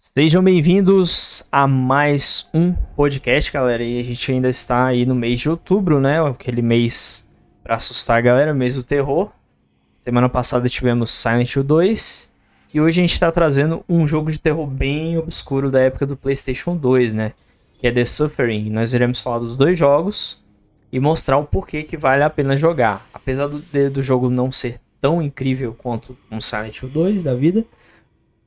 Sejam bem-vindos a mais um podcast, galera. E a gente ainda está aí no mês de outubro, né? Aquele mês para assustar a galera, mês do terror. Semana passada tivemos Silent Hill 2. E hoje a gente está trazendo um jogo de terror bem obscuro da época do PlayStation 2, né? Que é The Suffering. Nós iremos falar dos dois jogos e mostrar o porquê que vale a pena jogar. Apesar do, do jogo não ser tão incrível quanto um Silent Hill 2 da vida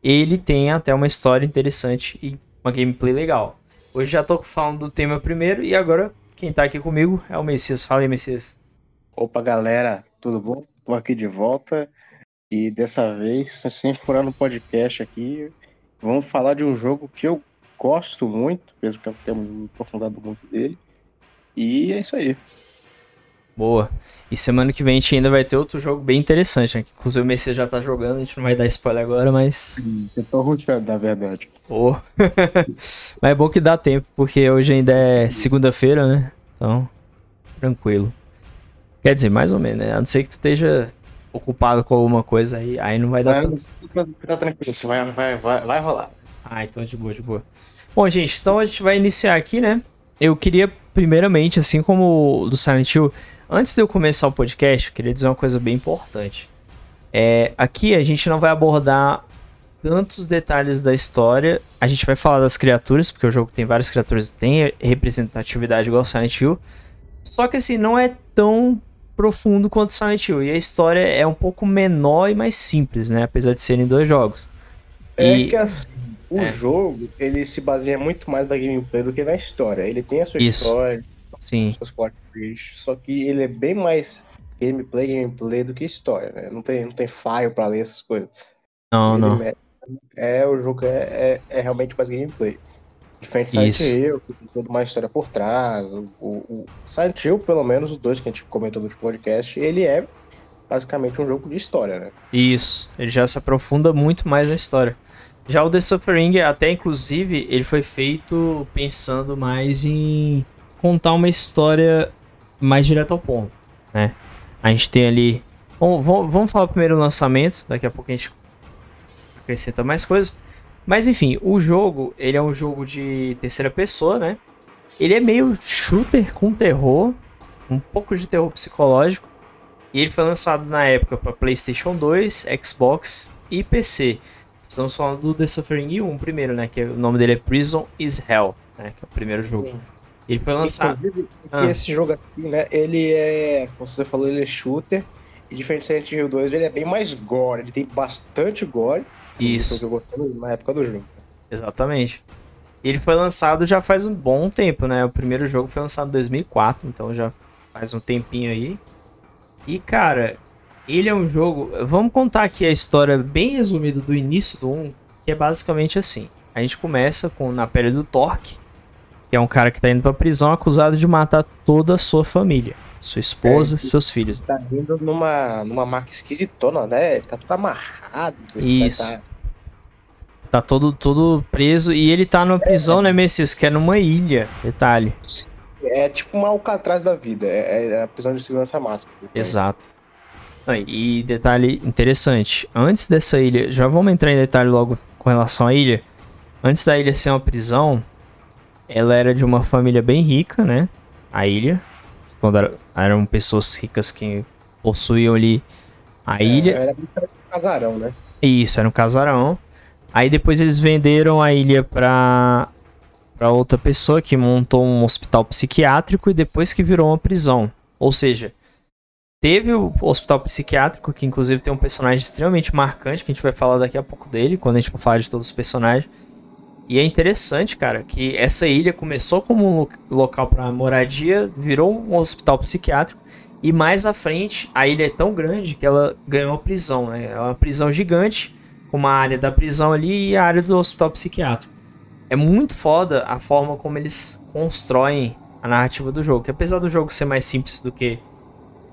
ele tem até uma história interessante e uma gameplay legal. Hoje já tô falando do tema primeiro e agora quem tá aqui comigo é o Messias. Fala aí, Messias. Opa, galera, tudo bom? Tô aqui de volta e dessa vez, sem furar no podcast aqui, vamos falar de um jogo que eu gosto muito, mesmo que eu tenha me aprofundado muito dele. E é isso aí. Boa. E semana que vem a gente ainda vai ter outro jogo bem interessante, né? Que inclusive o Messias já tá jogando, a gente não vai dar spoiler agora, mas. Eu tô roteando, na verdade. Oh. mas é bom que dá tempo, porque hoje ainda é segunda-feira, né? Então, tranquilo. Quer dizer, mais ou menos, né? A não ser que tu esteja ocupado com alguma coisa aí, aí não vai dar tanto. Tá, tá tranquilo, isso vai, vai, vai, vai rolar. Ah, então de boa, de boa. Bom, gente, então a gente vai iniciar aqui, né? Eu queria, primeiramente, assim como do Silent Hill, Antes de eu começar o podcast, eu queria dizer uma coisa bem importante. É, aqui a gente não vai abordar tantos detalhes da história. A gente vai falar das criaturas, porque o jogo tem várias criaturas e tem representatividade igual Silent Hill. Só que assim, não é tão profundo quanto Silent Hill. E a história é um pouco menor e mais simples, né? Apesar de serem dois jogos. É e... que assim, o é. jogo, ele se baseia muito mais na gameplay do que na história. Ele tem a sua Isso. história, Sim. só que ele é bem mais gameplay, gameplay do que história, né? Não tem, não tem file pra ler essas coisas. Não, ele não. É, é, o jogo é, é, é, realmente mais gameplay. Diferente de Silent Hill, que tem toda uma história por trás. O, o, o Silent Hill, pelo menos os dois que a gente comentou no podcast, ele é basicamente um jogo de história, né? Isso, ele já se aprofunda muito mais na história. Já o The Suffering, até inclusive, ele foi feito pensando mais em contar uma história mais direto ao ponto, né? A gente tem ali... Bom, vamos falar primeiro o lançamento, daqui a pouco a gente acrescenta mais coisas. Mas enfim, o jogo, ele é um jogo de terceira pessoa, né? Ele é meio shooter com terror, um pouco de terror psicológico. E ele foi lançado na época para PlayStation 2, Xbox e PC. Estamos falando do The Suffering 1 primeiro, né? Que o nome dele é Prison is Hell, né? Que é o primeiro jogo. Ele foi lançado. Inclusive, ah. esse jogo assim, né? Ele é. Como você falou, ele é shooter. E diferente do Silent Hill 2, ele é bem mais gore. Ele tem bastante gore. Isso. Que eu gostei na época do jogo. Exatamente. Ele foi lançado já faz um bom tempo, né? O primeiro jogo foi lançado em 2004, então já faz um tempinho aí. E cara, ele é um jogo. Vamos contar aqui a história bem resumida do início do 1, que é basicamente assim. A gente começa com na pele do Torque, que é um cara que tá indo pra prisão acusado de matar toda a sua família. Sua esposa, é, seus filhos. Tá indo numa, numa marca esquisitona, né? tá tudo amarrado. Isso. Tá... tá todo, todo preso. E ele tá numa prisão, é, né, Messias? Que é numa ilha. Detalhe. É tipo uma Alcatraz da vida. É, é a prisão de segurança máxima. Exato. E detalhe interessante. Antes dessa ilha, já vamos entrar em detalhe logo com relação à ilha. Antes da ilha ser uma prisão, ela era de uma família bem rica, né? A ilha. Quando era, eram pessoas ricas que possuíam ali a é, ilha. Era um casarão, né? Isso, era um casarão. Aí depois eles venderam a ilha pra, pra outra pessoa que montou um hospital psiquiátrico e depois que virou uma prisão. Ou seja, teve o hospital psiquiátrico, que inclusive tem um personagem extremamente marcante, que a gente vai falar daqui a pouco dele, quando a gente for falar de todos os personagens. E é interessante, cara, que essa ilha começou como um local para moradia, virou um hospital psiquiátrico e mais à frente a ilha é tão grande que ela ganhou uma prisão, né? É uma prisão gigante, com uma área da prisão ali e a área do hospital psiquiátrico. É muito foda a forma como eles constroem a narrativa do jogo, que apesar do jogo ser mais simples do que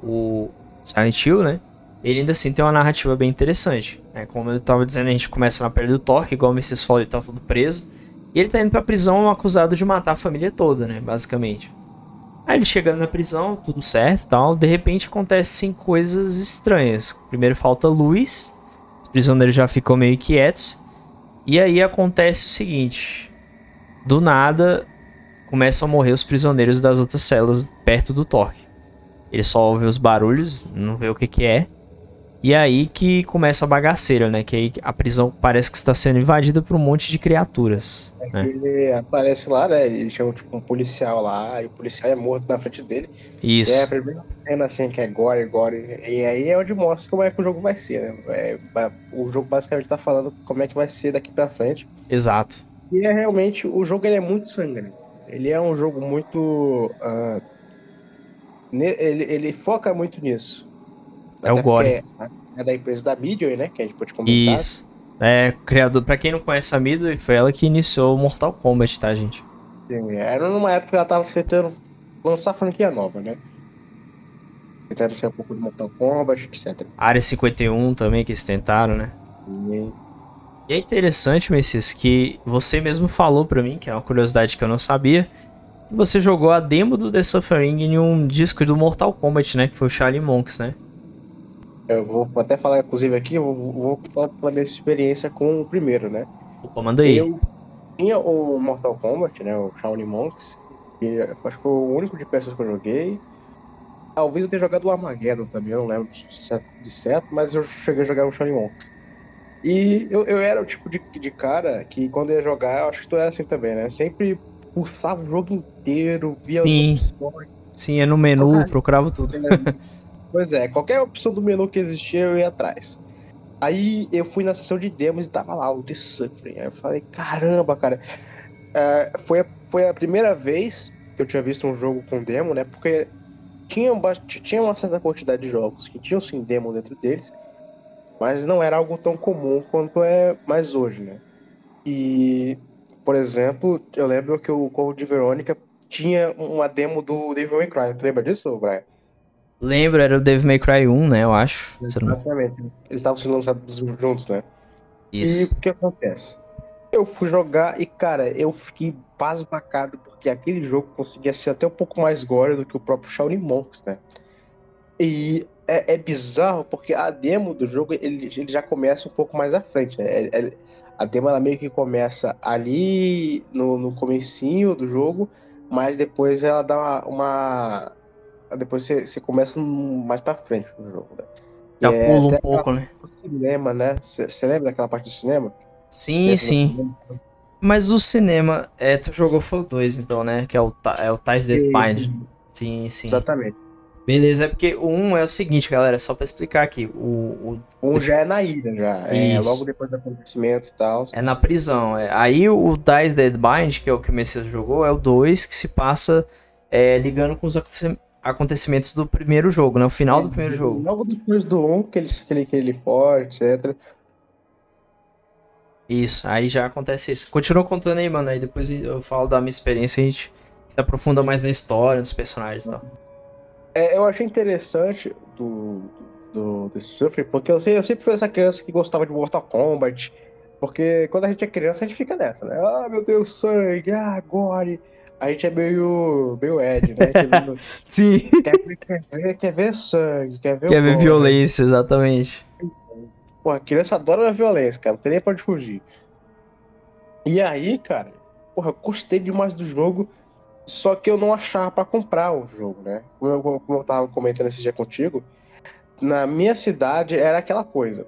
o Silent Hill, né? Ele ainda assim tem uma narrativa bem interessante. É, como eu tava dizendo, a gente começa na pele do Thor, igual o falou, ele tá todo preso. E ele tá indo pra prisão acusado de matar a família toda, né? Basicamente. Aí ele chegando na prisão, tudo certo tal. De repente acontecem coisas estranhas. Primeiro falta luz. Os prisioneiros já ficam meio quietos. E aí acontece o seguinte: do nada começam a morrer os prisioneiros das outras celas perto do Torque. Ele só ouve os barulhos, não vê o que que é. E aí que começa a bagaceira, né? Que aí a prisão parece que está sendo invadida por um monte de criaturas. É né? Ele aparece lá, né? Ele chama tipo um policial lá, e o policial é morto na frente dele. Isso. É a primeira cena assim que é gore, gore. E aí é onde mostra como é que o jogo vai ser, né? É, o jogo basicamente tá falando como é que vai ser daqui pra frente. Exato. E é realmente, o jogo ele é muito sangrento. Ele é um jogo muito. Uh, ele, ele foca muito nisso. É o gore. É, é, da empresa da Midway, né? Que a gente pode comentar. Isso. É, criador. Pra quem não conhece a Midway, foi ela que iniciou o Mortal Kombat, tá, gente? Sim, era numa época que ela tava tentando lançar franquia nova, né? Tentaram ser um pouco do Mortal Kombat, etc. Área 51 também, que eles tentaram, né? Sim. E é interessante, Messias, que você mesmo falou pra mim, que é uma curiosidade que eu não sabia, que você jogou a demo do The Suffering em um disco do Mortal Kombat, né? Que foi o Charlie Monks, né? Eu vou até falar, inclusive, aqui, eu vou, vou falar pela minha experiência com o primeiro, né? Opa, manda aí. Eu tinha o Mortal Kombat, né? O Shaolin Monks. E acho que foi o único de peças que eu joguei. Talvez eu tenha jogado o Armageddon também, eu não lembro de certo, mas eu cheguei a jogar o Shaolin Monks. E eu, eu era o tipo de, de cara que quando ia jogar, eu acho que tu era assim também, né? Sempre pulsava o jogo inteiro, via Sim. Sim, ia no menu, procurava tudo. Pois é, qualquer opção do menu que existia, eu ia atrás. Aí eu fui na sessão de demos e tava lá o The Suffering. Aí eu falei, caramba, cara. É, foi, a, foi a primeira vez que eu tinha visto um jogo com demo, né? Porque tinha, tinha uma certa quantidade de jogos que tinham sim demo dentro deles, mas não era algo tão comum quanto é mais hoje, né? E, por exemplo, eu lembro que o Code de Verônica tinha uma demo do Devil May Cry. Tu lembra disso, Brian? Lembro, era o Devil May Cry 1, né? Eu acho. Exatamente. Eles estavam sendo lançados juntos, né? Isso. E o que acontece? Eu fui jogar e, cara, eu fiquei basbacado porque aquele jogo conseguia ser até um pouco mais gore do que o próprio Shaolin Monks, né? E é, é bizarro porque a demo do jogo ele, ele já começa um pouco mais à frente, né? É, é, a demo ela meio que começa ali no, no comecinho do jogo, mas depois ela dá uma, uma depois você, você começa mais pra frente no jogo, né? Já é, pula um pouco, né? cinema, né? Você lembra daquela parte do cinema? Sim, sim. Mas o cinema, é, tu jogou foi o 2, então, né? Que é o, é o Ties Dead Bind. Sim, sim. Exatamente. Beleza, é porque o 1 um é o seguinte, galera, só pra explicar aqui. O 1 um já é na ilha, já. É logo depois do acontecimento e tal. É na prisão. É. Aí o Ties Dead Bind, que é o que o Messias jogou, é o 2 que se passa é, ligando com os acontecimentos do primeiro jogo, né? O final do primeiro jogo. Logo depois do 1, que ele, que ele, que ele for, etc. Isso, aí já acontece isso. Continua contando aí, mano. Aí depois eu falo da minha experiência e a gente se aprofunda mais na história, nos personagens e tal. É, eu achei interessante do, do, do Suffer, porque eu, sei, eu sempre fui essa criança que gostava de Mortal Kombat. Porque quando a gente é criança, a gente fica nessa, né? Ah, meu Deus, sangue, ah, gore a gente é meio, meio Ed, né? É meio... Sim. Quer ver, quer, ver, sangue, quer ver Quer ver violência, exatamente. Pô, a criança adora a violência, cara. Não tem nem pra onde fugir. E aí, cara, porra, eu gostei demais do jogo, só que eu não achava pra comprar o jogo, né? Como eu, como eu tava comentando esse dia contigo, na minha cidade era aquela coisa.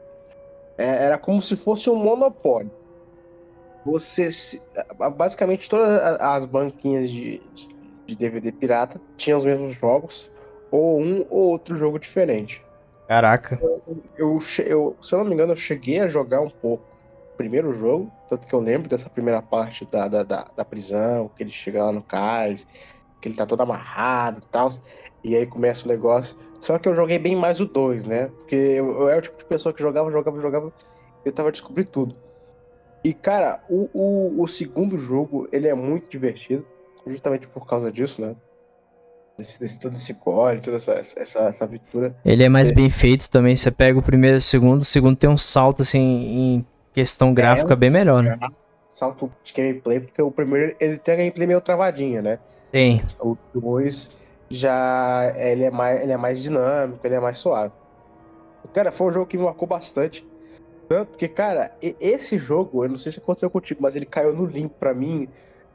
É, era como se fosse um monopólio você basicamente todas as banquinhas de, de DVD pirata tinham os mesmos jogos ou um ou outro jogo diferente. Caraca. Eu, eu, eu, se eu não me engano, eu cheguei a jogar um pouco o primeiro jogo, tanto que eu lembro dessa primeira parte da, da, da, da prisão, que ele chega lá no cais, que ele tá todo amarrado e tal, e aí começa o negócio. Só que eu joguei bem mais o 2, né? Porque eu, eu era o tipo de pessoa que jogava, jogava, jogava, eu tava descobrindo tudo. E, cara, o, o, o, segundo jogo, ele é muito divertido, justamente por causa disso, né? Desse, desse todo esse core, toda essa, essa, essa aventura. Ele é mais é. bem feito também, você pega o primeiro e o segundo, o segundo tem um salto, assim, em questão gráfica é, bem melhor, né? Salto de gameplay, porque o primeiro, ele tem a gameplay meio travadinha, né? Tem. O dois já, ele é mais, ele é mais dinâmico, ele é mais suave. Cara, foi um jogo que me marcou bastante. Tanto que, cara, esse jogo, eu não sei se aconteceu contigo, mas ele caiu no limpo pra mim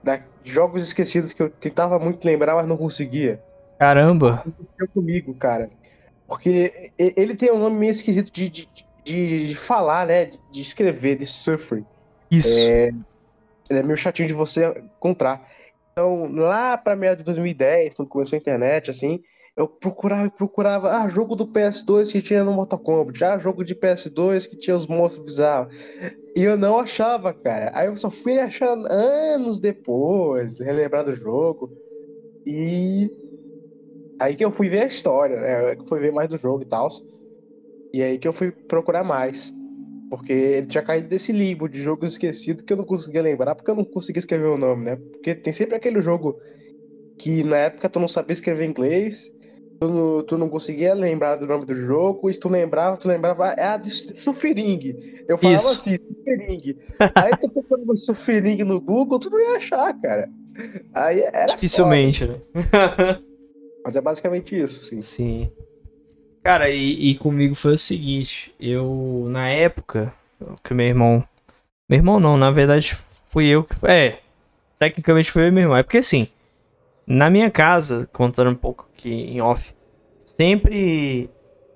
da jogos esquecidos que eu tentava muito lembrar, mas não conseguia. Caramba! Aconteceu comigo, cara. Porque ele tem um nome meio esquisito de, de, de, de falar, né? De escrever, de Suffering. Isso. É, ele é meio chatinho de você encontrar. Então, lá pra meio de 2010, quando começou a internet, assim, eu procurava e procurava, ah, jogo do PS2 que tinha no Mortal Kombat, ah, jogo de PS2 que tinha os monstros bizarros. E eu não achava, cara. Aí eu só fui achar anos depois, relembrar do jogo. E aí que eu fui ver a história, né? Eu fui ver mais do jogo e tal. E aí que eu fui procurar mais. Porque ele tinha caído desse limbo de jogo esquecido que eu não conseguia lembrar, porque eu não conseguia escrever o nome, né? Porque tem sempre aquele jogo que na época tu não sabia escrever inglês, tu não, tu não conseguia lembrar do nome do jogo, e se tu lembrava, tu lembrava, é a de Suffering. Eu falava Isso. assim, Suffering. Aí tu procurando Suffering no Google, tu não ia achar, cara. Aí era Dificilmente, né? Mas é basicamente isso, sim. Sim. Cara, e, e, comigo foi o seguinte, eu, na época, que meu irmão... Meu irmão não, na verdade fui eu que... É, tecnicamente foi eu e meu irmão. É porque assim, na minha casa, contando um pouco aqui em off, sempre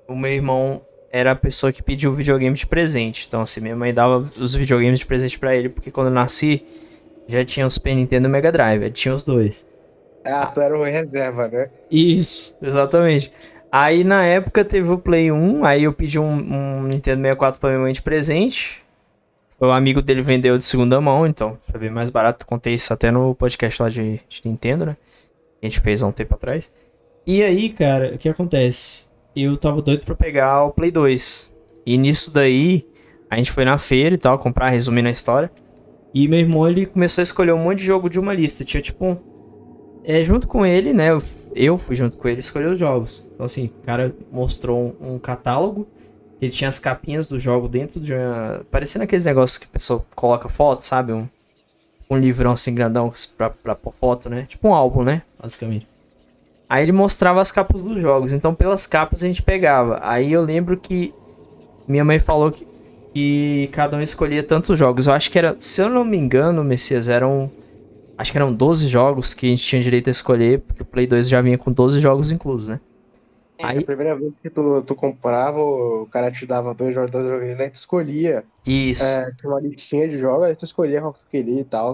o meu irmão era a pessoa que pediu o videogame de presente. Então, assim, minha mãe dava os videogames de presente para ele, porque quando eu nasci, já tinha os Super Nintendo e Mega Drive, tinha os dois. Ah, tu era o reserva, né? Isso, exatamente. Aí na época teve o Play 1, aí eu pedi um, um Nintendo 64 pra minha mãe de presente. O amigo dele vendeu de segunda mão, então foi bem mais barato. Contei isso até no podcast lá de, de Nintendo, né? A gente fez há um tempo atrás. E aí, cara, o que acontece? Eu tava doido pra pegar o Play 2. E nisso daí, a gente foi na feira e tal, comprar, resumindo a história. E meu irmão, ele começou a escolher um monte de jogo de uma lista. Tinha tipo um... É, junto com ele, né? Eu eu fui junto com ele escolher os jogos. Então, assim, o cara mostrou um, um catálogo. Ele tinha as capinhas do jogo dentro de uma. Parecendo aqueles negócios que a pessoa coloca foto, sabe? Um, um livrão assim grandão pra, pra pôr foto, né? Tipo um álbum, né? Basicamente. Aí ele mostrava as capas dos jogos. Então, pelas capas a gente pegava. Aí eu lembro que minha mãe falou que, que cada um escolhia tantos jogos. Eu acho que era, se eu não me engano, Messias, eram Acho que eram 12 jogos que a gente tinha direito a escolher, porque o Play 2 já vinha com 12 jogos inclusos, né? É, aí... A primeira vez que tu, tu comprava, o cara te dava dois jogos, dois jogos, aí tu escolhia. Isso. É, tinha uma listinha de jogos, aí tu escolhia qual que tu queria e tal.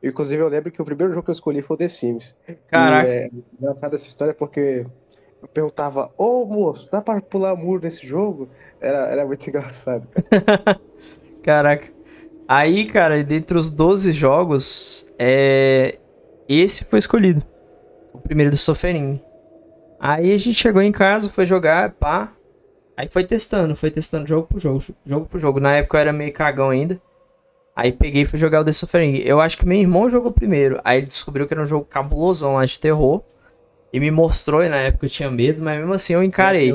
Inclusive, eu lembro que o primeiro jogo que eu escolhi foi o The Sims. Caraca. E, é engraçado essa história porque eu perguntava, ô oh, moço, dá pra pular muro nesse jogo? Era, era muito engraçado, cara. Caraca. Aí, cara, dentre os 12 jogos, é... esse foi escolhido. O primeiro do Soferin. Aí a gente chegou em casa, foi jogar, pá. Aí foi testando, foi testando jogo por jogo, jogo por jogo. Na época eu era meio cagão ainda. Aí peguei e fui jogar o The Suffering. Eu acho que meu irmão jogou primeiro. Aí ele descobriu que era um jogo cabulosão lá de terror. E me mostrou, e na época eu tinha medo, mas mesmo assim eu encarei.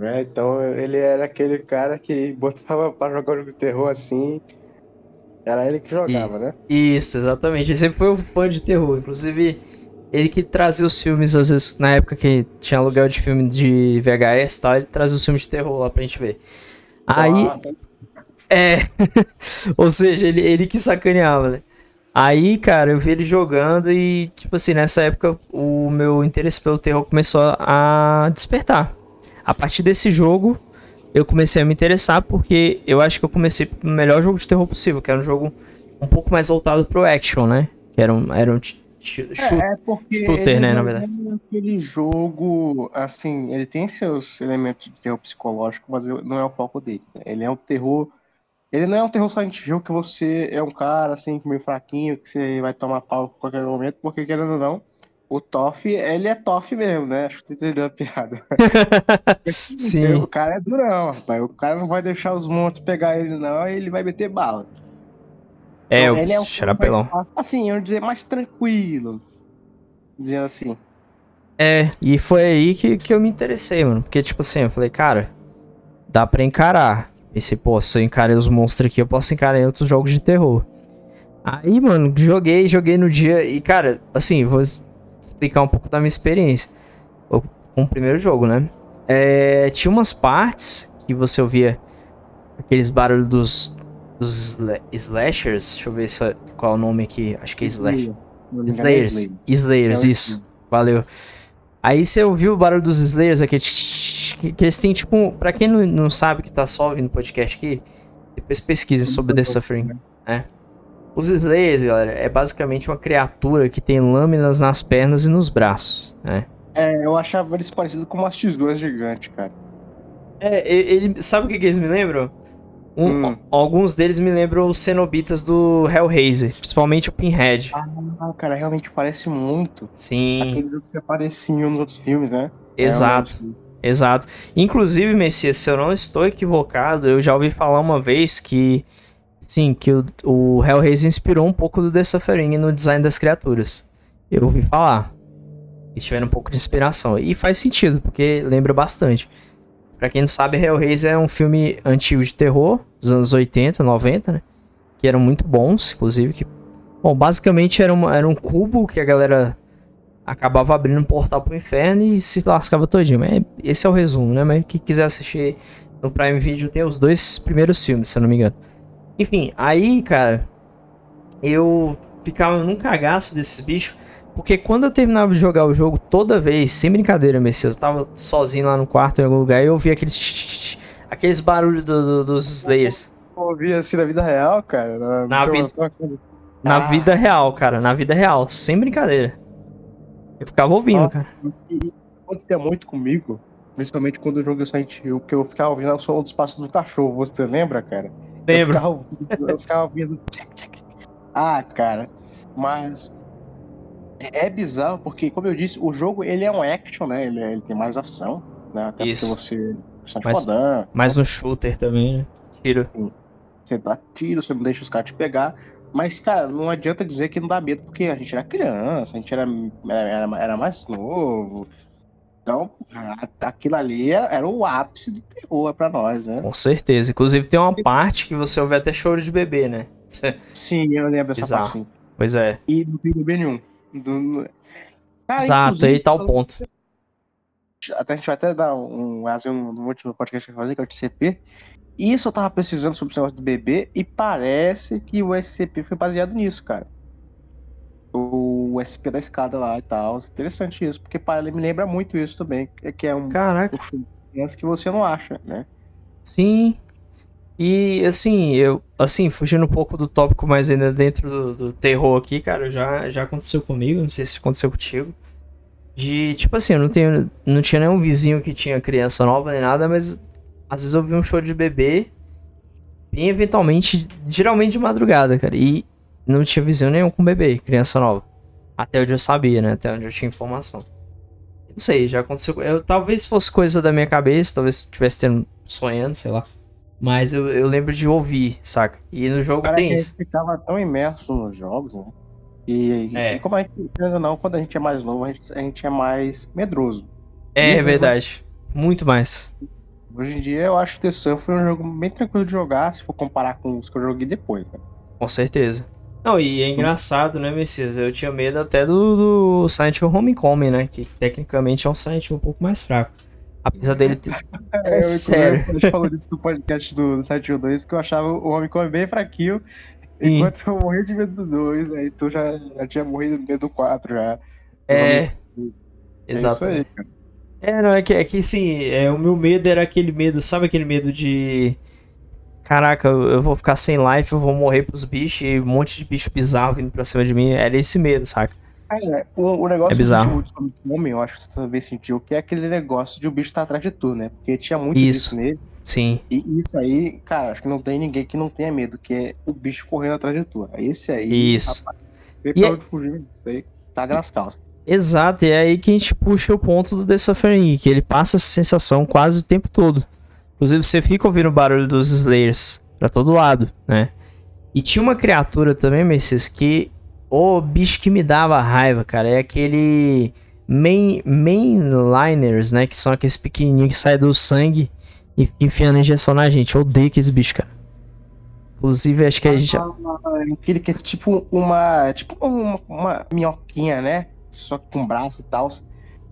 É, então ele era aquele cara que botava pra jogar jogo de terror assim. Era ele que jogava, e, né? Isso, exatamente. Ele sempre foi um fã de terror. Inclusive, ele que trazia os filmes, às vezes, na época que tinha aluguel de filme de VHS e tal, ele trazia os filmes de terror lá pra gente ver. Aí. Nossa. É. Ou seja, ele, ele que sacaneava, né? Aí, cara, eu vi ele jogando e, tipo assim, nessa época o meu interesse pelo terror começou a despertar. A partir desse jogo, eu comecei a me interessar porque eu acho que eu comecei pelo melhor jogo de terror possível, que era um jogo um pouco mais voltado pro action, né? Que era um, era um é, é porque shooter, né, na verdade. É aquele jogo, assim, ele tem seus elementos de terror psicológico, mas não é o foco dele. Né? Ele é um terror. Ele não é um terror Silent Hill que você é um cara, assim, meio fraquinho, que você vai tomar pau a qualquer momento, porque querendo ou não, o Toff, ele é Toff mesmo, né? Acho que tu entendeu a piada. Sim. O cara é durão, rapaz. O cara não vai deixar os monstros pegar ele, não, e ele vai meter bala. É, então, ele é um xarapelão. assim, eu ia dizer mais tranquilo. Dizendo assim. É, e foi aí que, que eu me interessei, mano. Porque, tipo assim, eu falei, cara, dá pra encarar. Pensei, pô, se eu encarei os monstros aqui, eu posso encarar em outros jogos de terror. Aí, mano, joguei, joguei no dia. E, cara, assim, vou explicar um pouco da minha experiência com o primeiro jogo, né? É, tinha umas partes que você ouvia aqueles barulhos dos, dos sla- slashers. Deixa eu ver se, qual é o nome aqui. Acho que é slash. É Slayers. Slayer. Slayers, É o isso. Valeu. Aí você ouviu o barulho dos Slayers aqui, que, que eles têm tipo, pra quem não, não sabe que tá só ouvindo o podcast aqui, depois pesquisem sobre The Suffering. É. Os Slayers, galera, é basicamente uma criatura que tem lâminas nas pernas e nos braços, né? É, eu achava eles parecidos com umas tesouras gigantes, cara. É, ele, sabe o que, que eles me lembram? Um- Hum. Alguns deles me lembram os cenobitas do Hellraiser, principalmente o Pinhead. Ah, cara, realmente parece muito. Sim, Aqueles outros que apareciam nos outros filmes, né? exato. Realmente. Exato. Inclusive, Messias, se eu não estou equivocado, eu já ouvi falar uma vez que. Sim, que o, o Hellraiser inspirou um pouco do The Suffering no design das criaturas. Eu ouvi falar. Eles tiveram um pouco de inspiração. E faz sentido, porque lembra bastante. Pra quem não sabe, Hellraiser é um filme antigo de terror, dos anos 80, 90, né? Que eram muito bons, inclusive. Que... Bom, basicamente era, uma, era um cubo que a galera acabava abrindo um portal pro inferno e se lascava todinho. Mas esse é o resumo, né? Mas quem quiser assistir no Prime Video tem os dois primeiros filmes, se eu não me engano. Enfim, aí, cara, eu ficava num cagaço desses bichos. Porque quando eu terminava de jogar o jogo, toda vez, sem brincadeira, Messias, eu tava sozinho lá no quarto em algum lugar e eu ouvia aqueles, aqueles barulhos do- do- dos Slayers. Eu ouvi assim na vida real, cara. Na, Na assim. Na Ah. vida real, cara, na vida real, sem brincadeira. Eu ficava ouvindo, Nossa. cara. E acontecia muito comigo, principalmente quando eu joguei o Silent Hill, que eu ficava ouvindo o som dos passos do cachorro. Você lembra, cara? Eu Lembro. ficava ouvindo. Eu ficava ouvindo. Ah, cara. Mas. É é bizarro, porque, como eu disse, o jogo ele é um action, né? Ele, ele tem mais ação, né? Até Isso. porque você está Mas- rodando, Mas no shooter também, né? Tiro. você dá tiro, você não deixa os caras te pegar. Mas, cara, não adianta dizer que não dá medo, porque a gente era criança, a gente era, era, era mais novo. Então, aquilo ali era, era o ápice do terror pra nós, né? Com certeza. Inclusive tem uma parte que você ouve até choro de bebê, né? Sim, eu lembro dessa Bizarro. parte, sim. Pois é. E não tem bebê nenhum. Do- Ah, Exato, aí tá o ponto. Até a gente vai até dar um assim, no no último podcast que eu fazer, que é o TCP. Isso eu tava pesquisando sobre esse negócio do bebê e parece que o SCP foi baseado nisso, cara. O SP da escada lá e tal. Interessante isso, porque pá, ele me lembra muito isso também. que- Que é um, Caraca. um que você não acha, né? Sim. E assim, eu. Assim, fugindo um pouco do tópico, mas ainda dentro do, do terror aqui, cara, já, já aconteceu comigo, não sei se aconteceu contigo. De, tipo assim, eu não tenho. Não tinha nenhum vizinho que tinha criança nova nem nada, mas às vezes eu vi um choro de bebê. E eventualmente, geralmente de madrugada, cara. E não tinha vizinho nenhum com bebê, criança nova. Até onde eu sabia, né? Até onde eu tinha informação. Não sei, já aconteceu. Eu, talvez fosse coisa da minha cabeça, talvez estivesse tendo sonhando, sei lá. Mas eu, eu lembro de ouvir, saca? E no jogo Cara, tem que a isso. gente ficava tão imerso nos jogos, né? E, É. e como a gente, não, quando a gente é mais novo, a gente, a gente é mais medroso. É, Uhum. verdade. Muito mais. Hoje em dia eu acho que The Sun foi um jogo bem tranquilo de jogar, se for comparar com os que eu joguei depois, né? Com certeza. Não, e é engraçado, né, Messias? Eu tinha medo até do, do Silent Hill Homecoming, né? Que tecnicamente é um Silent Hill um pouco mais fraco. Apesar dele ter. É eu, sério. A gente falou disso no podcast do, do 712, que eu achava o Homecoming bem fraquinho, Sim. enquanto eu morria de medo do 2, aí tu já, já tinha morrido de medo do 4 já. É. É Exato. aí. É, não, é que, é que sim, é, o meu medo era aquele medo, sabe aquele medo de. Caraca, eu eu vou ficar sem life, eu vou morrer pros bichos e um monte de bicho bizarro vindo pra cima de mim. Era esse medo, saca? É, o, o negócio É bizarro. do Homem, eu acho que tu também sentiu, que é aquele negócio de o bicho estar atrás de tu, né? Porque tinha muito Isso. nele. Sim. E isso aí, cara, acho que não tem ninguém que não tenha medo, que é o bicho correndo atrás de tu. Esse aí, Isso. vê E é- onde fugir, isso aí tá nas calças. Exato, e é aí que a gente puxa o ponto do The Suffering, que ele passa essa sensação quase o tempo todo. Inclusive, você fica ouvindo o barulho dos Slayers pra todo lado, né? E tinha uma criatura também, Messias, que. Ô, bicho que me dava raiva, cara. É aquele. Main, mainliners, né? Que são aqueles pequenininhos que saem do sangue e fica enfiando injeção na gente. Eu odeio aqueles bichos, cara. Inclusive, acho que a gente. Ah, Aquele que é tipo uma. Tipo uma, uma minhoquinha, né? Só com braço e tal.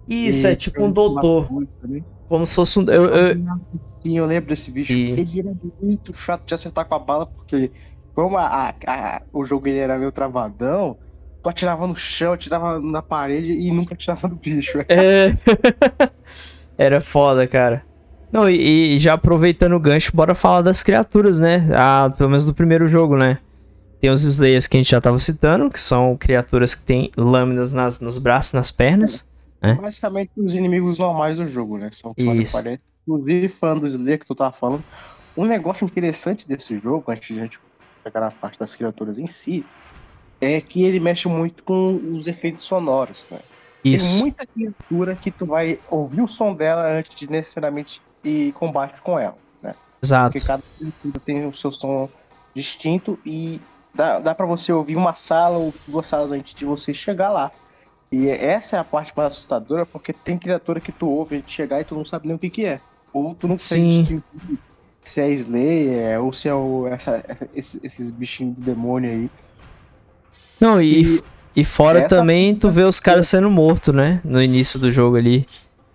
Isso, E é tipo um doutor. também. Como se fosse um. Eu, eu... Sim, eu lembro desse bicho. Sim. Ele era muito chato de acertar com a bala, porque como a, a, o jogo ele era meio travadão, tu atirava no chão, atirava na parede e nunca atirava no bicho. É. era foda, cara. Não, e, e, já aproveitando o gancho, bora falar das criaturas, né? Ah, pelo menos do primeiro jogo, né? Tem os Slayers que a gente já tava citando, que são criaturas que têm lâminas nas, nos braços, nas pernas. É. Né? Basicamente os inimigos normais do jogo, né? São Isso. Inclusive, falando do Slayer que tu tava falando, um negócio interessante desse jogo, antes de a gente pegar na parte das criaturas em si, é que ele mexe muito com os efeitos sonoros, né? Isso. Tem muita criatura que tu vai ouvir o som dela antes de necessariamente ir combate com ela, né? Exato. Porque cada criatura tem o seu som distinto e dá, dá para você ouvir uma sala ou duas salas antes de você chegar lá. E essa é a parte mais assustadora, porque tem criatura que tu ouve chegar e tu não sabe nem o que que é. Ou tu não Sim. Se é Slayer, ou se é o, essa, essa, esses, esses bichinhos do demônio aí. Não, e, e, e fora também tu vê os caras sendo mortos, né? No início do jogo ali.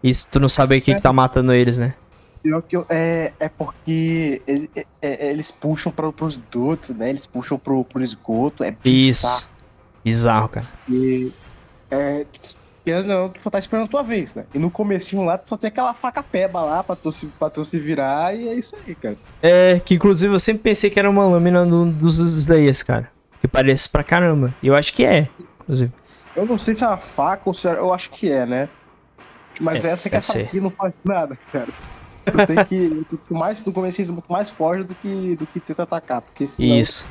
Isso tu não sabe o que, é. que tá matando eles, né? Pior que eu, é, é porque ele, é, é, eles puxam para os dutos, né? Eles puxam pro, pro esgoto. É bizarro. Isso. Bizarro, cara. E é, tu tá esperando a tua vez, né? E no comecinho lá, tu só tem aquela faca peba lá pra tu, se, pra tu se virar e é isso aí, cara. É, que inclusive eu sempre pensei que era uma lâmina do, dos Slayers, cara. Que parece pra caramba. E eu acho que é, inclusive. Eu não sei se é uma faca ou se é, eu acho que é, né? Mas é, essa que é a faquinha não faz nada, cara. Tu tem que. tu, mais, no começo muito mais forte do que, do que tenta atacar. Porque senão, Isso.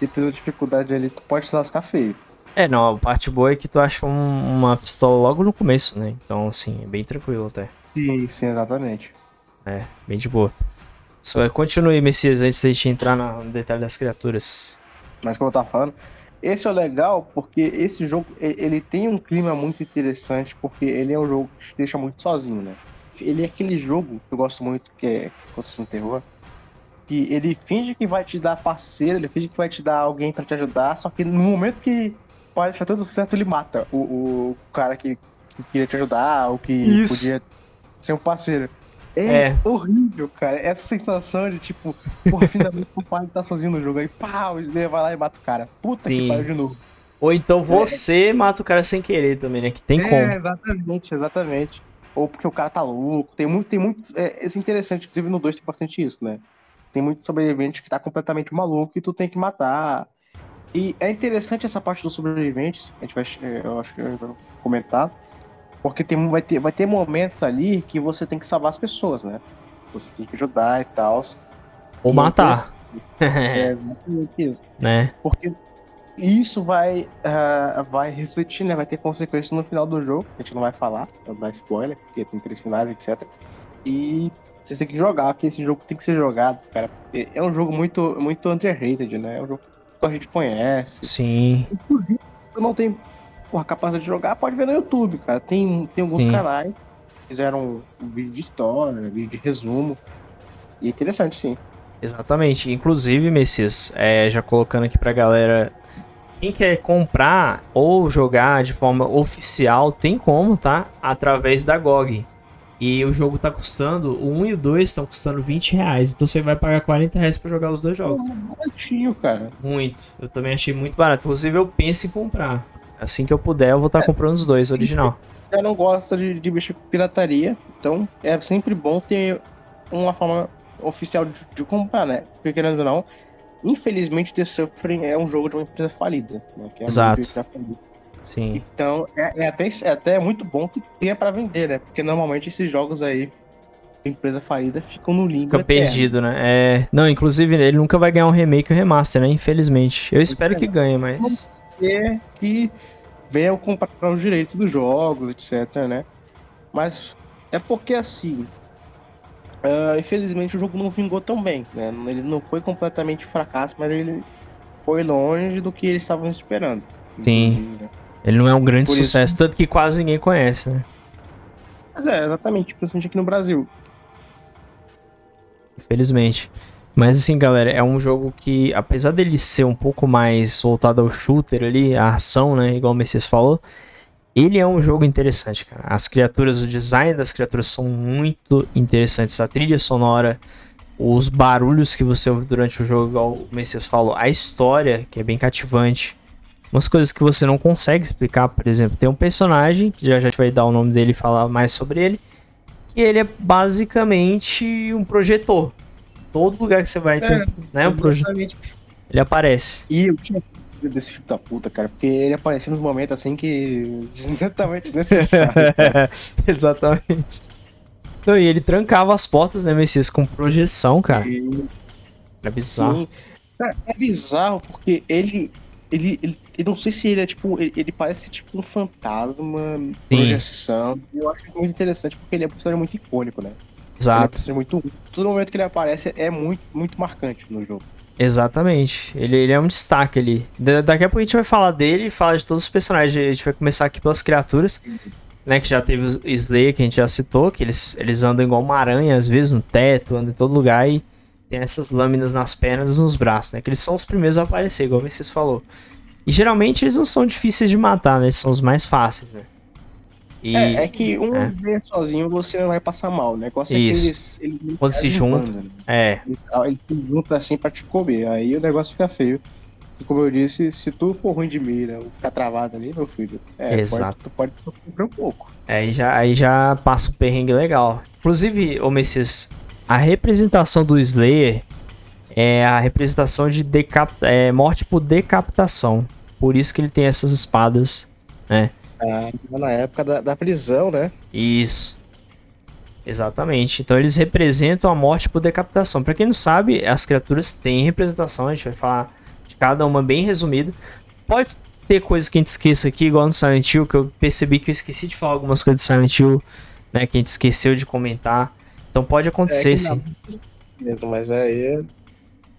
Dependendo da dificuldade ali, tu pode se lascar feio. É, não, a parte boa é que tu acha um, uma pistola logo no começo, né? Então, assim, é bem tranquilo até. Sim, sim, exatamente. É, bem de boa. Só continue, Messias, antes de a gente entrar no detalhe das criaturas. Mas como eu tava falando, esse é legal porque esse jogo ele tem um clima muito interessante porque ele é um jogo que te deixa muito sozinho, né? Ele é aquele jogo que eu gosto muito que é Contra no Terror, que ele finge que vai te dar parceiro, ele finge que vai te dar alguém para te ajudar, só que no momento que parece que tá tudo certo, ele mata o, o cara que, que queria te ajudar, ou que Isso. podia ser um parceiro. É, é, horrível, cara. Essa sensação de tipo, porra, finalmente o pai tá sozinho no jogo. Aí, pá, o Slayer vai lá e mata o cara. Puta Sim. que pariu de novo. Ou então você é. mata o cara sem querer também, né? Que tem é, como. Exatamente, exatamente. Ou porque o cara tá louco. Tem muito, tem muito. É, é interessante, inclusive no 2 tem bastante isso, né? Tem muito sobrevivente que tá completamente maluco e tu tem que matar. E é interessante essa parte dos sobreviventes, a gente vai, é, eu acho que eu vou comentar, porque tem, vai, ter, vai ter momentos ali que você tem que salvar as pessoas, né? Você tem que ajudar e tal. Ou matar. É exatamente isso. Né? Porque isso vai, uh, vai refletir, né? Vai ter consequências no final do jogo. A gente não vai falar, não dar spoiler, porque tem três finais, etc. E vocês têm que jogar, porque esse jogo tem que ser jogado, cara. É um jogo muito, muito underrated, né? É um jogo a gente conhece. Sim. Inclusive, eu não tenho porra, capacidade de jogar, pode ver no YouTube, cara. Tem, tem alguns Sim. canais que fizeram um vídeo de história, vídeo de resumo. E é interessante, sim. Exatamente. Inclusive, Messias, é, já colocando aqui pra galera. Quem quer comprar ou jogar de forma oficial, tem como, tá? Através da GOG. E o jogo tá custando, o 1 e o 2 estão custando 20 reais. Então você vai pagar 40 reais pra jogar os dois jogos. baratinho, cara. Muito. Eu também achei muito barato. Inclusive eu penso em comprar. Assim que eu puder, eu vou estar tá é, comprando os dois, original. Eu não gosto de, de mexer com pirataria, então é sempre bom ter uma forma oficial de, de comprar, né? Porque querendo ou não, infelizmente The Suffering é um jogo de uma empresa falida. Né? É Exato. Sim. Então, é, é, até, é até muito bom que tenha para vender, né? Porque normalmente esses jogos aí, empresa falida, ficam no limbo. Fica perdido, né? É... Não, inclusive ele nunca vai ganhar um remake ou remaster, né? Infelizmente. Eu espero que ganhe, mas. É que venha comprar os direitos dos jogos, etc, né? Mas é porque assim. Uh, infelizmente o jogo não vingou tão bem, né? Ele não foi completamente fracasso, mas ele foi longe do que eles estavam esperando. Sim. Né? Ele não é um grande Por sucesso, isso... tanto que quase ninguém conhece, né? Mas é, exatamente, principalmente aqui no Brasil. Infelizmente. Mas assim, galera, é um jogo que, apesar dele ser um pouco mais voltado ao shooter ali, a ação, né? Igual o Messias falou, ele é um jogo interessante, cara. As criaturas, o design das criaturas são muito interessantes. A trilha sonora, os barulhos que você ouve durante o jogo, igual o Messias falou, a história, que é bem cativante. Umas coisas que você não consegue explicar, por exemplo, tem um personagem, que já já vai dar o nome dele e falar mais sobre ele, que ele é basicamente um projetor. Todo lugar que você vai ter, é, né, um projetor. Ele aparece. E eu tinha desse filho da puta, cara, porque ele aparecia nos momentos assim que exatamente desnecessário. Exatamente. Não, e ele trancava as portas, né, Messias, com projeção, cara. E... É bizarro. Sim. Cara, é bizarro porque ele, ele, ele, eu não sei se ele é tipo, ele, ele parece tipo um fantasma, Sim. projeção. Eu acho muito interessante porque ele é um personagem muito icônico, né? Exato. Ele é muito, todo momento que ele aparece é muito, muito marcante no jogo. Exatamente. Ele, ele é um destaque ali. daqui a pouco a gente vai falar dele e falar de todos os personagens. A gente vai começar aqui pelas criaturas. Né, que já teve o Slayer, que a gente já citou, que eles, eles andam igual uma aranha, às vezes, no teto, andam em todo lugar e tem essas lâminas nas pernas e nos braços, né? Que eles são os primeiros a aparecer, igual vocês falou. E geralmente eles não são difíceis de matar, né? Eles são os mais fáceis, né? E, é, é, que um é. Slayer sozinho você não vai passar mal. O negócio Isso. é que eles. eles Quando se juntam. Né? É. Eles, eles, se juntam assim pra te comer. Aí o negócio fica feio. E como eu disse, se tu for ruim de mira ou ficar travado ali, meu filho, é, Exato. tu pode sofrer um pouco. É, aí já, aí já passa um perrengue legal. Inclusive, ô Messias, a representação do Slayer é a representação de é, morte por decapitação. Por isso que ele tem essas espadas, né? Ah, na época da, da prisão, né? Isso. Exatamente. Então eles representam a morte por decapitação. Para quem não sabe, as criaturas têm representação. A gente vai falar de cada uma bem resumido. Pode ter coisas que a gente esqueça aqui, igual no Silent Hill, que eu percebi que eu esqueci de falar algumas coisas do Silent Hill, né? Que a gente esqueceu de comentar. Então pode acontecer é sim. Mesmo, mas aí.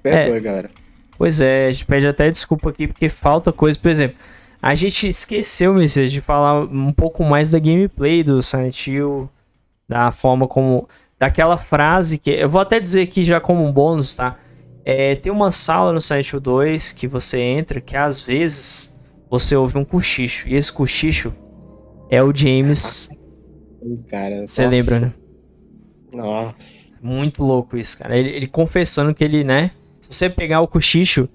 Perdoe, é, galera. Pois é, a gente pede até desculpa aqui porque falta coisa. Por exemplo, a gente esqueceu, Messias, de falar um pouco mais da gameplay do Silent Hill, da forma como. Daquela frase que. Eu vou até dizer aqui já como um bônus, tá? É, tem uma sala no Silent Hill 2 que você entra que às vezes você ouve um cochicho. E esse cochicho é o James. Você lembra, né? Nossa. Muito louco isso, cara. Ele, ele confessando que ele, né? Se você pegar o cochicho,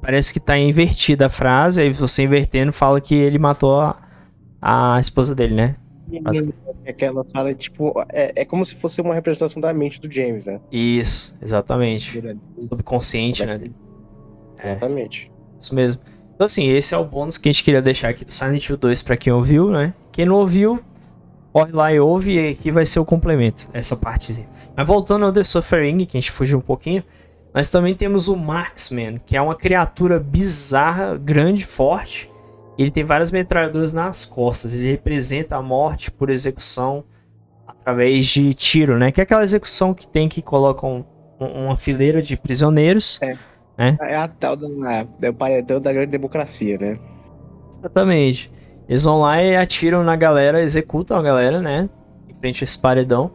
Parece que tá invertida a frase, aí você invertendo fala que ele matou a, a esposa dele, né? Aquela sala, tipo, é, é como se fosse uma representação da mente do James, né? Isso, exatamente. Subconsciente, né? É, exatamente. Isso mesmo. Então, assim, esse é o bônus que a gente queria deixar aqui do Silent Hill 2 pra quem ouviu, né? Quem não ouviu, corre lá e ouve, e aqui vai ser o complemento, essa partezinha. Mas voltando ao The Suffering, que a gente fugiu um pouquinho. Nós também temos o Marksman, que é uma criatura bizarra, grande, forte. Ele tem várias metralhadoras nas costas. Ele representa a morte por execução através de tiro, né? Que é aquela execução que tem que colocam um, uma fileira de prisioneiros. É. Né? É a tal da, é paredão da grande democracia, né? Exatamente. Eles vão lá e atiram na galera, executam a galera, né? Em frente a esse paredão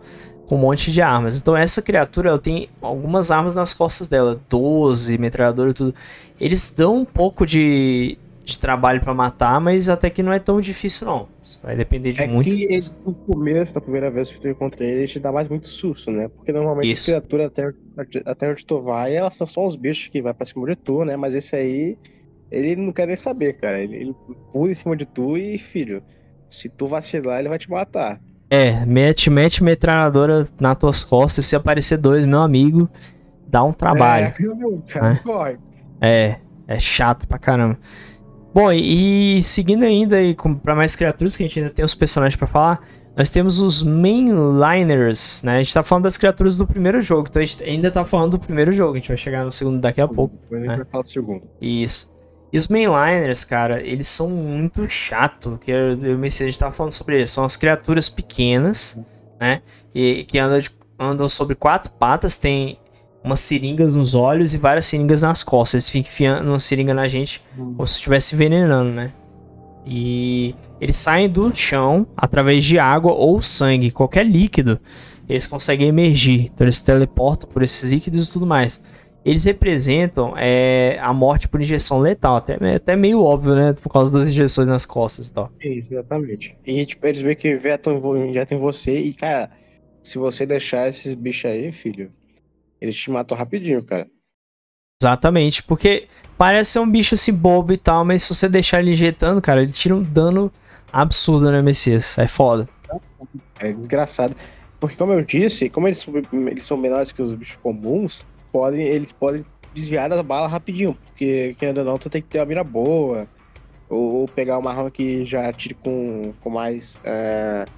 com um monte de armas. Então essa criatura ela tem algumas armas nas costas dela, 12, metralhadora e tudo. Eles dão um pouco de, de trabalho para matar, mas até que não é tão difícil não. Vai depender de é muito. Que no começo, na primeira vez que tu encontra ele, ele te dá mais muito susto, né? Porque normalmente Isso. a criatura até, até onde tu vai, elas são só uns bichos que vai pra cima de tu, né? Mas esse aí, ele não quer nem saber, cara. Ele, ele pula em cima de tu e, filho, se tu vacilar, ele vai te matar. É, mete, mete metralhadora nas tuas costas. Se aparecer dois, meu amigo, dá um trabalho. É, é, é chato pra caramba. Bom, e, e seguindo ainda aí para mais criaturas, que a gente ainda tem os personagens para falar, nós temos os mainliners, né? A gente tá falando das criaturas do primeiro jogo, então a gente ainda tá falando do primeiro jogo, a gente vai chegar no segundo daqui a pouco. Depois a gente né? vai falar do segundo. Isso. E os mainliners, cara, eles são muito chato, que eu, eu me a gente tava falando sobre eles. São as criaturas pequenas, né? Que, que andam, de, andam sobre quatro patas, tem umas seringas nos olhos e várias seringas nas costas. Eles ficam enfiando uma seringa na gente como se estivesse envenenando, né? E eles saem do chão através de água ou sangue, qualquer líquido, eles conseguem emergir. Então eles teleportam por esses líquidos e tudo mais. Eles representam é, a morte por injeção letal. Até, até meio óbvio, né? Por causa das injeções nas costas e tal. Isso, exatamente. E tipo, eles meio que injetam, injetam em você e, cara, se você deixar esses bichos aí, filho, eles te matam rapidinho, cara. Exatamente, porque parece ser um bicho assim bobo e tal, mas se você deixar ele injetando, cara, ele tira um dano absurdo, né, Messias? É foda. É desgraçado. Porque como eu disse, como eles, eles são menores que os bichos comuns, podem, eles podem desviar das balas rapidinho. Porque, querendo ou não, tu tem que ter uma mira boa. Ou, ou pegar uma arma que já tire com, com mais. Uh,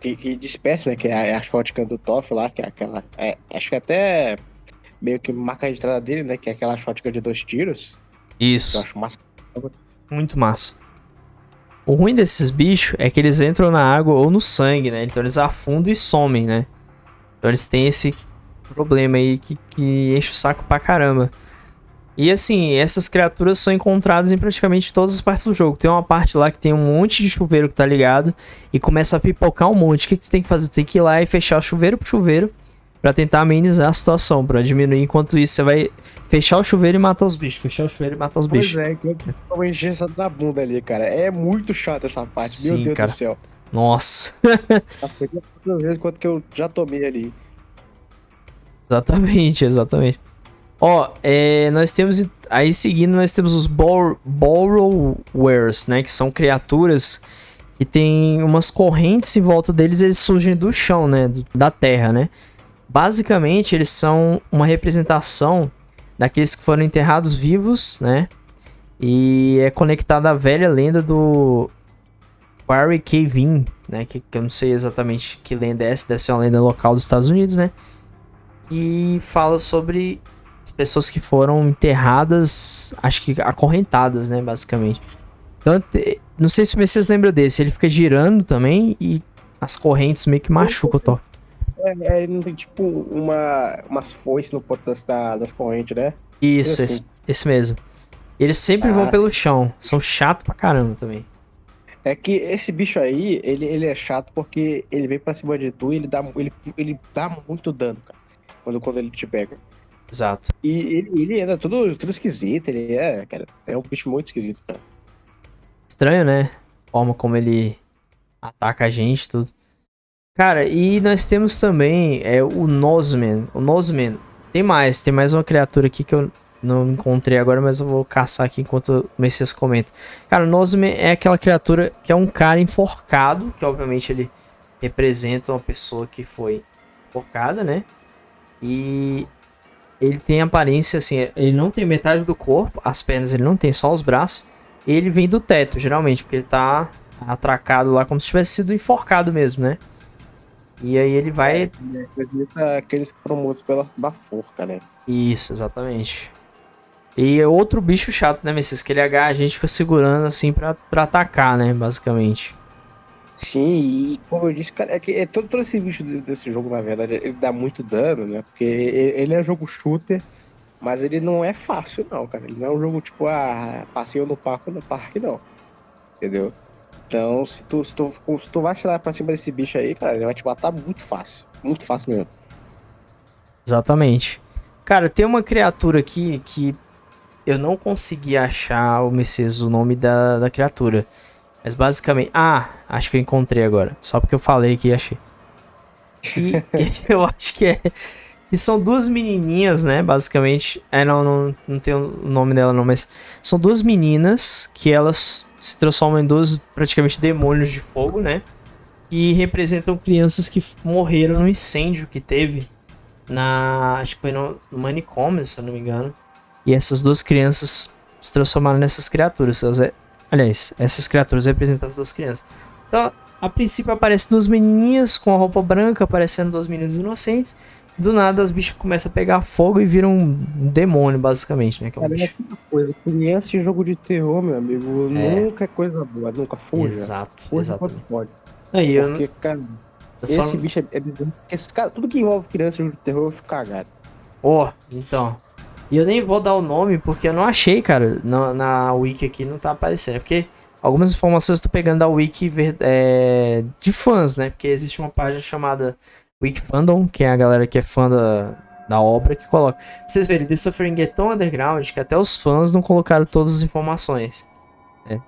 que, que disperse, né? Que é a, é a shotgun do Toff lá, que é aquela. É, acho que até meio que marca a entrada dele, né? Que é aquela shotgun de dois tiros. Isso. Eu acho massa. Muito massa. O ruim desses bichos é que eles entram na água ou no sangue, né? Então eles afundam e somem, né? Então eles têm esse problema aí que, que enche o saco pra caramba. E assim, essas criaturas são encontradas em praticamente todas as partes do jogo. Tem uma parte lá que tem um monte de chuveiro que tá ligado e começa a pipocar um monte. O que, que tu tem que fazer? Tu tem que ir lá e fechar o chuveiro pro chuveiro para tentar amenizar a situação, para diminuir. Enquanto isso, você vai fechar o chuveiro e matar os bichos. Fechar o chuveiro e matar os pois bichos. é, que uma encheça da bunda ali, cara. É muito chato essa parte, Sim, meu Deus cara. do céu. Nossa. Tantas vezes quanto que eu já tomei ali. Exatamente, exatamente. Ó, é, nós temos. Aí seguindo, nós temos os bor Borrowers, né? Que são criaturas que tem umas correntes em volta deles, eles surgem do chão, né? Do, da terra, né? Basicamente, eles são uma representação daqueles que foram enterrados vivos, né? E é conectada à velha lenda do Barry Cave né? Que, que, eu não sei exatamente que lenda é essa, deve ser uma lenda local dos Estados Unidos, né? E fala sobre as pessoas que foram enterradas, acho que acorrentadas, né? Basicamente. Então, não sei se vocês lembram desse, ele fica girando também e as correntes meio que machucam o toque. É, é, ele não tem tipo uma, umas foices no ponto das, das correntes, né? Isso, assim. esse, esse, mesmo. Eles sempre ah, vão pelo chão. São chato pra caramba também. É que esse bicho aí, ele, ele é chato porque ele vem pra cima de tu e ele dá, ele, ele dá muito dano, cara. Quando, quando ele te pega. Exato. E ele, ele anda tudo, tudo esquisito, ele é, cara, é um bicho muito esquisito, cara. Estranho, né? A forma como ele ataca a gente, tudo. Cara, e nós temos também é, o Nosman. O Nosman. Tem mais, tem mais uma criatura aqui que eu não encontrei agora, mas eu vou caçar aqui enquanto o Messias comenta. Cara, o Nosman é aquela criatura que é um cara enforcado, que obviamente ele representa uma pessoa que foi enforcada, né? E ele tem aparência assim, ele não tem metade do corpo, as pernas ele não tem, só os braços. Ele vem do teto, geralmente, porque ele tá atracado lá como se tivesse sido enforcado mesmo, né? E aí ele vai. É, representa aqueles que foram mortos pela da forca, né? Isso, exatamente. E é outro bicho chato, né, Messias? Que ele agarra a gente fica segurando assim pra, pra atacar, né? Basicamente. Sim, e como eu disse, cara, é que é todo, todo esse bicho desse jogo, na verdade, ele dá muito dano, né? Porque ele é um jogo shooter, mas ele não é fácil, não, cara. Ele não é um jogo tipo, ah, passeio no parque, no parque, não. Entendeu? Então, se tu, se tu, se tu vacilar pra cima desse bicho aí, cara, ele vai te matar muito fácil. Muito fácil mesmo. Exatamente. Cara, tem uma criatura aqui que eu não consegui achar o Messias, o nome da, da criatura. Mas basicamente. Ah, acho que eu encontrei agora. Só porque eu falei que achei. E eu acho que é. Que são duas menininhas, né? Basicamente. É, não, não, não tem o nome dela, não, mas. São duas meninas que elas se transformam em dois praticamente demônios de fogo, né? Que representam crianças que morreram no incêndio que teve na. Acho que foi no, manicômio, se eu não me engano. E essas duas crianças se transformaram nessas criaturas. Elas, é, aliás, essas criaturas representam as duas crianças. Então, a princípio aparecem duas menininhas com a roupa branca, parecendo duas meninas inocentes. Do nada as bichas começam a pegar fogo e viram um demônio, basicamente, né? Que é um Cara, bicho. é coisa. Criança em jogo de terror, meu amigo, é. nunca é coisa boa, nunca fuja. Exato, fuja exatamente. Pode. Aí, eu porque, cara, eu esse só... bicho é, é. Esse cara, tudo que envolve criança em jogo de terror, eu fico cagado. Ó, oh, então. E eu nem vou dar o nome porque eu não achei, cara. Na, na wiki aqui não tá aparecendo. É porque algumas informações eu tô pegando da wiki é, de fãs, né? Porque existe uma página chamada Wiki Fandom, que é a galera que é fã da, da obra que coloca. Pra vocês verem, The Suffering é tão underground que até os fãs não colocaram todas as informações. É.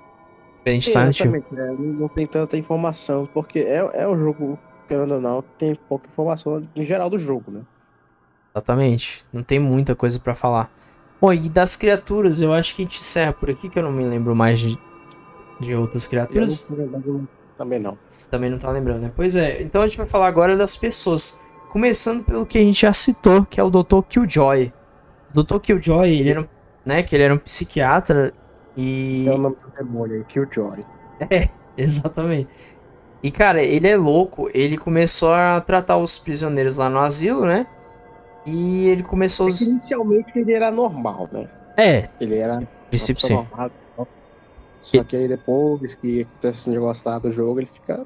Diferente de Silent é, não não tem tanta informação, porque é, é um jogo, querendo ou não, tem pouca informação em geral do jogo, né? Exatamente. Não tem muita coisa pra falar. Bom, e das criaturas, eu acho que a gente encerra por aqui, que eu não me lembro mais de, de outras criaturas. Eu, também não. Também não tá lembrando, né? Pois é, então a gente vai falar agora das pessoas. Começando pelo que a gente já citou, que é o Dr. Killjoy. O Dr. Killjoy, ele era, um- né, que ele era um psiquiatra e... Tem o nome do demônio aí, Killjoy. Exatamente. E, cara, ele é louco. Ele começou a tratar os prisioneiros lá no asilo, né? E ele começou É os... inicialmente ele era normal, né? É, Ele era princípio sim. normal. Só que aí depois que acontece esse negócio lá do jogo, ele fica.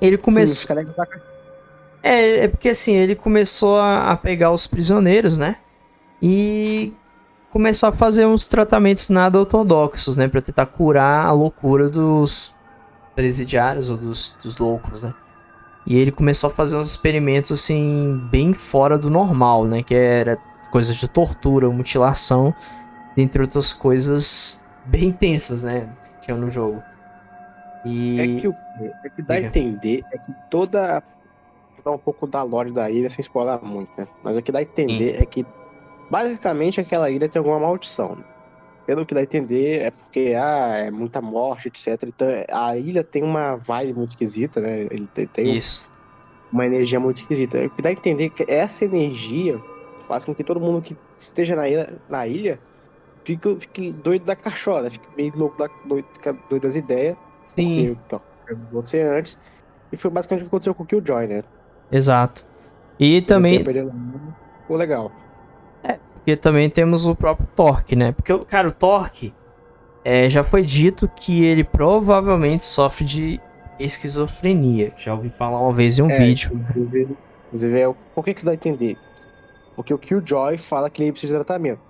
Ele começou... É, é porque assim, ele começou a, a pegar os prisioneiros, né? E começar a fazer uns tratamentos nada ortodoxos, né? Pra tentar curar a loucura dos presidiários ou dos, dos loucos, né? E ele começou a fazer uns experimentos, assim, bem fora do normal, né? Que era coisas de tortura, mutilação, dentre outras coisas bem tensas, né? Que tinham no jogo. E... É que o é que dá a entender é que toda. Vou dar um pouco da lore da ilha sem spoiler muito, né? Mas o que dá a entender é que basicamente aquela ilha tem alguma maldição. né? Pelo que dá a entender é porque ah, é muita morte, etc. Então a ilha tem uma vibe muito esquisita, né? Ele tem, tem Isso. uma energia muito esquisita. O que dá a entender é que essa energia faz com que todo mundo que esteja na ilha, na ilha fique, fique doido da cachola, fique meio louco da, doido, doido das ideias. Sim, você antes. E foi basicamente o que aconteceu com o Killjoy, né? exato. E também... Ficou legal. Porque também temos o próprio Torque, né? Porque, cara, o Torque é, já foi dito que ele provavelmente sofre de esquizofrenia. Já ouvi falar uma vez em um É, vídeo. Inclusive, inclusive é, por que, que isso dá a entender? Porque o Killjoy fala que ele precisa de tratamento.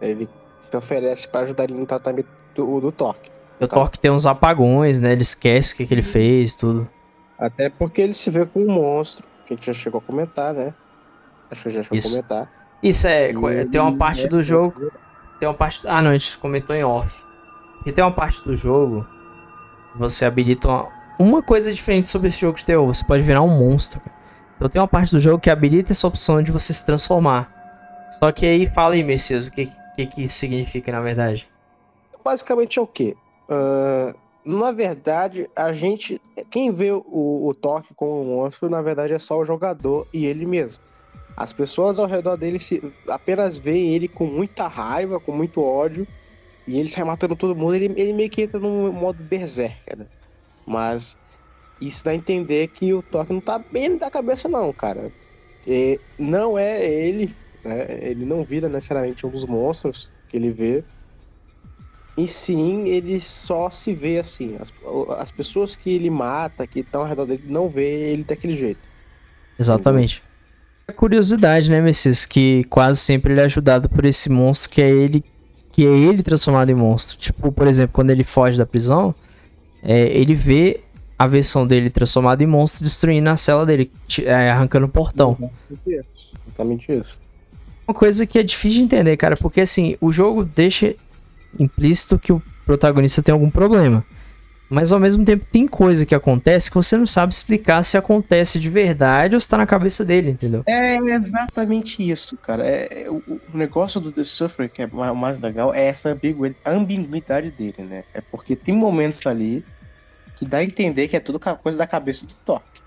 Ele se oferece para ajudar ele no tratamento do, do Torque. O Torque tem uns apagões, né? Ele esquece o que, que ele fez, tudo. Até porque ele se vê com um monstro, que a gente já chegou a comentar, né? Acho que já chegou Isso. a comentar. Isso é, E tem uma ele parte é- do jogo. Tem uma parte. Ah, não, a gente comentou em off. E tem uma parte do jogo. Você habilita uma, uma coisa diferente sobre esse jogo de terror. Você pode virar um monstro. cara. Então tem uma parte do jogo que habilita essa opção de você se transformar. Só que aí fala aí, Messias, o que, que, que isso significa na verdade? basicamente é o quê? Ah, na verdade, a gente. Quem vê o, o Toque como um monstro, na verdade, é só o jogador e ele mesmo. As pessoas ao redor dele se, apenas veem ele com muita raiva, com muito ódio, e ele sai matando todo mundo. Ele, ele meio que entra num modo berserker, né? Mas isso dá a entender que o Toque não tá bem da cabeça, não, cara. E não é ele, né? Ele não vira necessariamente um dos monstros que ele vê. E sim, ele só se vê assim. As, as pessoas que ele mata, que estão ao redor dele, não vê ele daquele jeito. Exatamente. Curiosidade, né, Messias? Que quase sempre ele é ajudado por esse monstro que é ele. Que é ele transformado em monstro. Tipo, por exemplo, quando ele foge da prisão, é, ele vê a versão dele transformada em monstro destruindo a cela dele, é, arrancando o portão. Exatamente isso. Uma coisa que é difícil de entender, cara, porque assim, o jogo deixa implícito que o protagonista tem algum problema. Mas ao mesmo tempo tem coisa que acontece que você não sabe explicar se acontece de verdade ou se tá na cabeça dele, entendeu? É exatamente isso, cara. É, é, o, o negócio do The Sufferer, que é o mais legal, é essa ambigui- ambiguidade dele, né? É porque tem momentos ali que dá a entender que é tudo coisa da cabeça do Toque.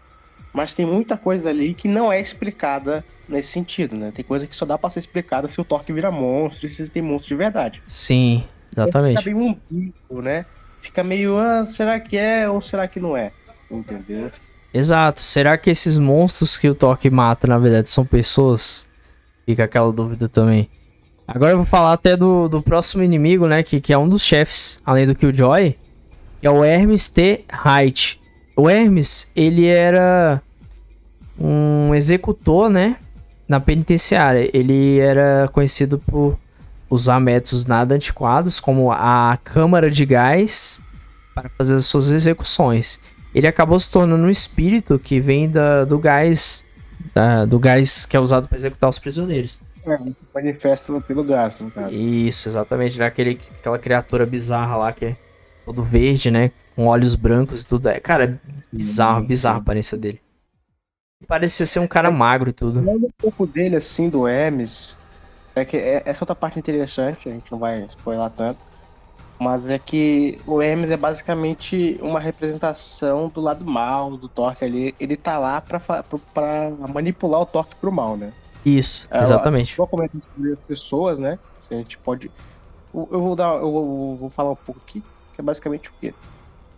Mas tem muita coisa ali que não é explicada nesse sentido, né? Tem coisa que só dá pra ser explicada se o Torque vira monstro e se tem monstro de verdade. Sim, exatamente. Fica meio ambíguo, né? Fica meio, ah, será que é ou será que não é? Entendeu? Exato. Será que esses monstros que o Toque mata, na verdade, são pessoas? Fica aquela dúvida também. Agora eu vou falar até do, do próximo inimigo, né? Que, que é um dos chefes, além do Killjoy. Que é o Hermes T. Wright. O Hermes, ele era um executor, né? Na penitenciária. Ele era conhecido por usar métodos nada antiquados, como a câmara de gás, para fazer as suas execuções ele acabou se tornando um espírito que vem da, do gás da- do gás que é usado para executar os prisioneiros. É, pelo gás, no caso. Isso, exatamente. Daquele, aquela criatura bizarra lá que é todo verde, né? Com olhos brancos e tudo. É, cara, é bizarro, bizarro a aparência dele. Parecia ser um cara magro e tudo. Falando um pouco dele, assim, do Hermes, é que é- essa outra parte interessante, a gente não vai spoiler tanto, mas é que o Hermes é basicamente uma representação do lado mal do Torque ali. Ele tá lá pra, pra manipular o Torque pro mal, né? Isso, É, exatamente. É que descobrir as pessoas, né? Se a gente pode. Eu eu vou dar. Eu vou, vou falar um pouco aqui, que é basicamente o quê?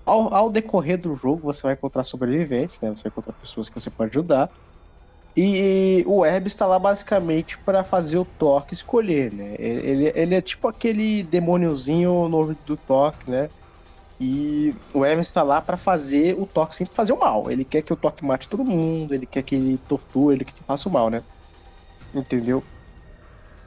Ao, ao decorrer do jogo, você vai encontrar sobreviventes, né? Você vai encontrar pessoas que você pode ajudar. E o Herb está lá basicamente para fazer o Torque escolher, né? Ele, ele é tipo aquele demôniozinho no ouvido do Torque, né? E o Hermes está lá para fazer o Torque sempre fazer o mal. Ele quer que o Torque mate todo mundo, ele quer que ele torture, ele quer que faça o mal, né? Entendeu?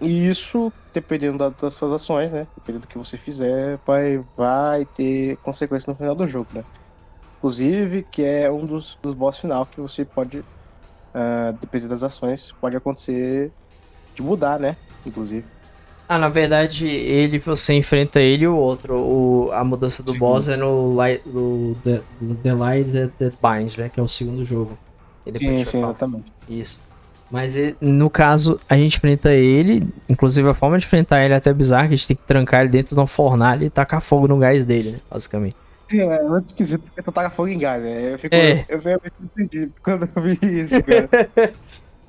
E isso, dependendo da- das suas ações, né? Dependendo do que você fizer, vai, vai ter consequência no final do jogo, né? Inclusive, que é um dos, dos boss final que você pode, ah, dependendo das ações, pode acontecer de mudar, né? Inclusive. Ah, na verdade, ele, você enfrenta ele e o outro. O, a mudança do Sim. boss é no, Li- no The, The Light That, That Binds, né? Que é o segundo jogo. Sim, sim, exatamente. Isso. Mas no caso, a gente enfrenta ele. Inclusive, a forma de enfrentar ele é até bizarra, que a gente tem que trancar ele dentro de uma fornalha e tacar fogo no gás dele, né? Basicamente. É, é muito esquisito porque tu taca fogo em gás, né? Eu fico, É. eu fico entendido quando eu vi isso, cara.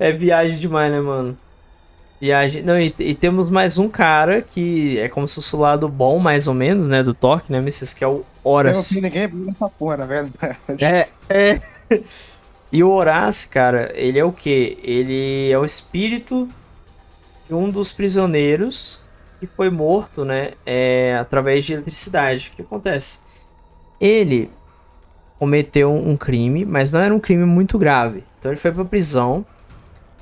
É viagem demais, né, mano? Viagem. Não, e, e temos mais um cara que é como se fosse o lado bom, mais ou menos, né? Do Torque, né, Messias? Que é o Eu não ninguém nessa porra, na verdade. É, é. E o Horace, cara, ele é o quê? Ele é o espírito de um dos prisioneiros que foi morto, né? É, através de eletricidade. O que acontece? Ele cometeu um crime, mas não era um crime muito grave. Então ele foi pra prisão.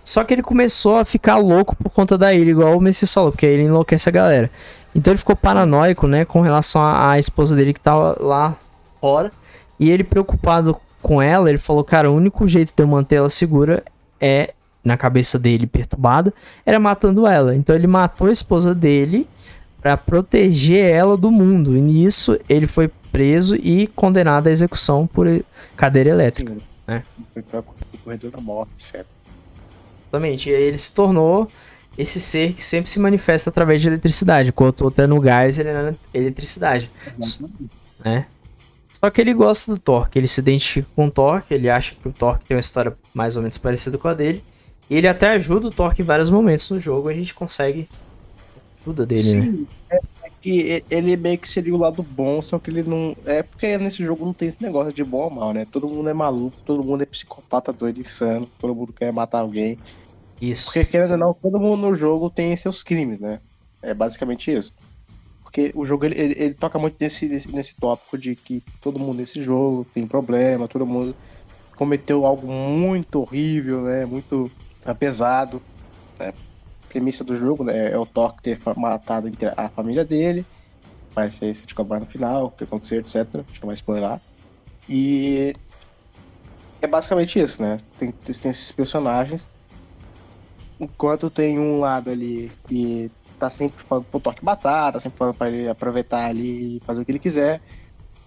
Só que ele começou a ficar louco por conta da ilha, igual o Messi Solo, porque ele enlouquece a galera. Então ele ficou paranoico, né, com relação à esposa dele que tava lá fora. E ele preocupado com ela, ele falou, cara, o único jeito de eu manter ela segura é, na cabeça dele, perturbada, era matando ela. Então ele matou a esposa dele pra proteger ela do mundo. E nisso ele foi preso e condenado à execução por cadeira elétrica. Sim, É. O corredor da morte, certo? Exatamente. E aí ele se tornou esse ser que sempre se manifesta através de eletricidade. Enquanto o outro é no gás, ele é na eletricidade. Exatamente. né? Só que ele gosta do Torque, ele se identifica com o Torque, ele acha que o Torque tem uma história mais ou menos parecida com a dele. E ele até ajuda o Torque em vários momentos no jogo, a gente consegue ajuda dele, né? Sim, é, é que ele meio que seria o lado bom, só que ele não. É porque nesse jogo não tem esse negócio de bom ou mal, né? Todo mundo é maluco, todo mundo é psicopata, doido, insano, todo mundo quer matar alguém. Isso. Porque querendo ou não, todo mundo no jogo tem seus crimes, né? É basicamente isso. Porque o jogo ele, ele, ele toca muito nesse, nesse, tópico de que todo mundo nesse jogo tem problema, todo mundo cometeu algo muito horrível, né? Muito ah, pesado. Né? Premissa do jogo né? é o Thor ter matado a família dele. Mas isso aí você descobre no final, o que aconteceu, etc. A gente não vai spoiler. E é basicamente isso, né? Tem, tem esses personagens. Enquanto tem um lado ali que tá sempre falando pro Toque matar, tá sempre falando pra ele aproveitar ali e fazer o que ele quiser.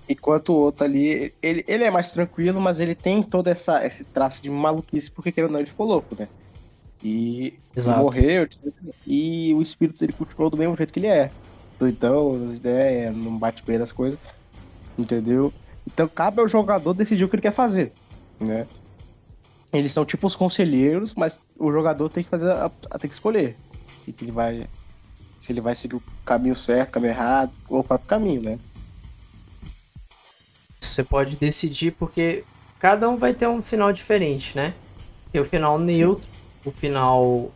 Enquanto o outro ali, ele, ele é mais tranquilo, mas ele tem todo essa, esse traço de maluquice, porque querendo ou não, ele ficou louco, né? E Exato. morreu, e o espírito dele continuou do mesmo jeito que ele é. Doidão, as ideias, não bate bem das coisas, entendeu? Então cabe ao jogador decidir o que ele quer fazer, né? Eles são tipo os conselheiros, mas o jogador tem que fazer, a, a- tem que escolher. O que ele vai, se ele vai seguir o caminho certo, o caminho errado, ou o próprio caminho, né? Você pode decidir porque cada um vai ter um final diferente, né? Tem o final neutro, o final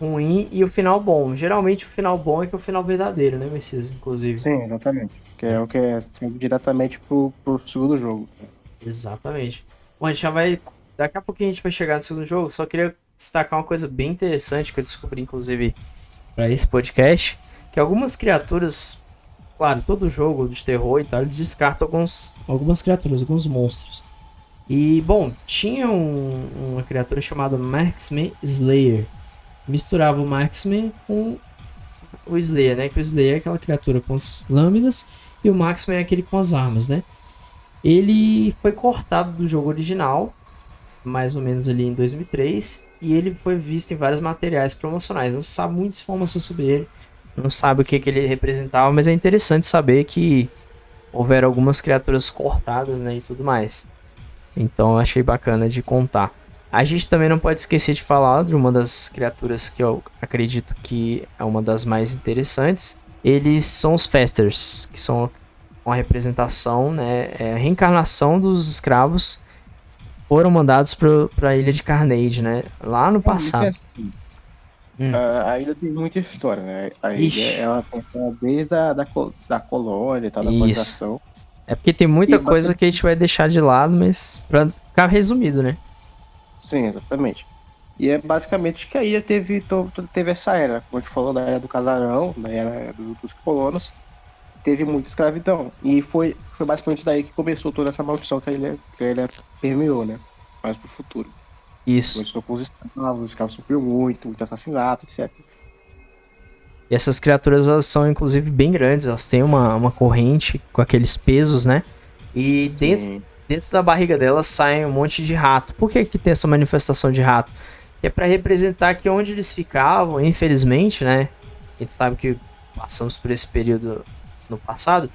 ruim e o final bom. Geralmente o final bom é que é o final verdadeiro, né, Messias? Inclusive. Sim, exatamente. Que é o que é diretamente pro, pro segundo jogo. Exatamente. Bom, a gente já vai. Daqui a pouquinho a gente vai chegar no segundo jogo. Só queria destacar uma coisa bem interessante que eu descobri, inclusive, para esse podcast. Que algumas criaturas. Claro, todo jogo de terror e tal, eles descartam alguns, algumas criaturas, alguns monstros. E, bom, tinha um, uma criatura chamada Marksman Slayer. Misturava o Marksman com o Slayer, né? Que o Slayer é aquela criatura com as lâminas e o Marksman é aquele com as armas, né? Ele foi cortado do jogo original, mais ou menos ali em 2003, e ele foi visto em vários materiais promocionais. Não se sabe muita informação sobre ele, não sabe o que, que ele representava, mas é interessante saber que houveram algumas criaturas cortadas, né, e tudo mais. Então eu achei bacana de contar. A gente também não pode esquecer de falar de uma das criaturas que eu acredito que é uma das mais interessantes. Eles são os Festers, que são uma representação, né, é a reencarnação dos escravos foram mandados para a ilha de Carnage, né, lá no passado. Assim, hum. a, a, ilha tem muita história, né? A ilha Ixi. ela desde a da, da colônia e tal, da colonização. É porque tem muita e coisa bastante... que a gente vai deixar de lado, mas para ficar resumido, né? Sim, exatamente. E é basicamente que a ilha teve, teve essa era, como a gente falou, da era do casarão, da era dos colonos, teve muita escravidão. E foi, foi basicamente daí que começou toda essa maldição que a ilha, que a ilha permeou, né? Mais pro futuro. Isso. Começou com os escravos, os escravos sofreram muito, muito assassinato, etc. E essas criaturas elas são inclusive bem grandes, elas têm uma, uma corrente com aqueles pesos, né? E dentro, dentro da barriga delas sai um monte de rato. Por que, que tem essa manifestação de rato? É para representar que onde eles ficavam, infelizmente, né? A gente sabe que passamos por esse período no passado,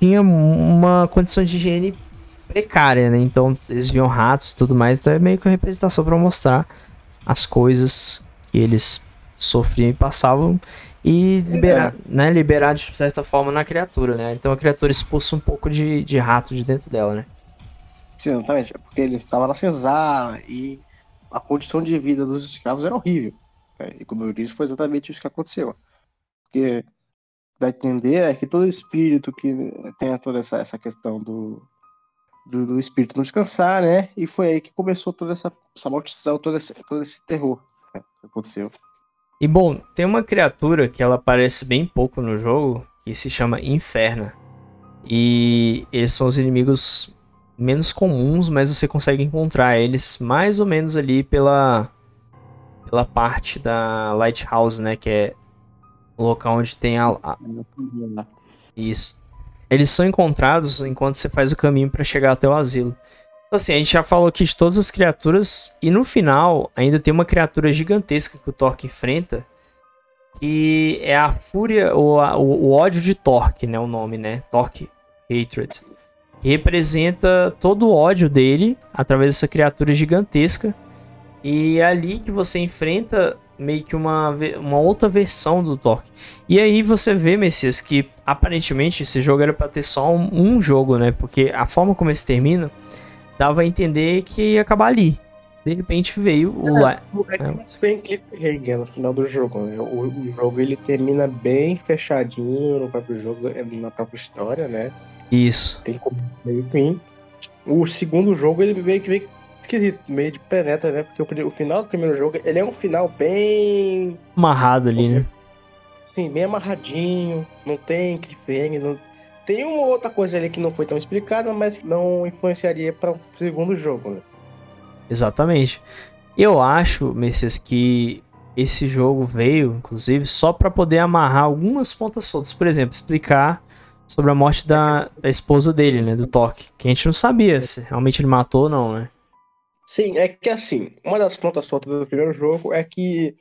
tinha uma condição de higiene precária, né? Então eles viam ratos e tudo mais, então é meio que uma representação para mostrar as coisas que eles sofriam e passavam e liberar, é. né, liberar de certa forma na criatura, né? Então a criatura expulsa um pouco de, de rato de dentro dela, né? Sim, exatamente. É porque ele estava na senzala e a condição de vida dos escravos era horrível. Né? E como eu disse, foi exatamente isso que aconteceu. Porque dá a entender é que todo espírito que tem toda essa, essa questão do, do, do, espírito não descansar, né? E foi aí que começou toda essa, essa maldição, todo esse, todo esse terror né, que aconteceu. E bom, tem uma criatura que ela aparece bem pouco no jogo, que se chama Inferna. E eles são os inimigos menos comuns, mas você consegue encontrar eles mais ou menos ali pela pela parte da Lighthouse, né, que é o local onde tem a, a... isso. Eles são encontrados enquanto você faz o caminho para chegar até o asilo. Então, assim, a gente já falou aqui de todas as criaturas. E no final, ainda tem uma criatura gigantesca que o Torque enfrenta. Que é a fúria, ou a, o, o, ódio de Torque, né? O nome, né? Torque Hatred. Representa todo o ódio dele através dessa criatura gigantesca. E é ali que você enfrenta meio que uma, uma outra versão do Torque. E aí você vê, Messias, que aparentemente esse jogo era para ter só um, um, jogo, né? Porque a forma como esse termina dava a entender que ia acabar ali. De repente veio o. É, é, é. cliffhanger no final do jogo. Né? O, o, jogo ele termina bem fechadinho no próprio jogo, é, na própria história, né? Isso. Tem como meio fim. O segundo jogo ele meio que veio esquisito, meio de penetra, né? Porque o, o, final do primeiro jogo ele é um final bem. Amarrado ali, né? Sim, bem amarradinho. Não tem cliffhanger, não tem uma outra coisa ali que não foi tão explicada, mas não influenciaria para o segundo jogo, né? Exatamente. Eu acho, Messias, que esse jogo veio, inclusive, só para poder amarrar algumas pontas soltas. Por exemplo, explicar sobre a morte da, da esposa dele, né? Do Toque. Que a gente não sabia se realmente ele matou ou não, né? Sim, é que assim, uma das pontas soltas do primeiro jogo é que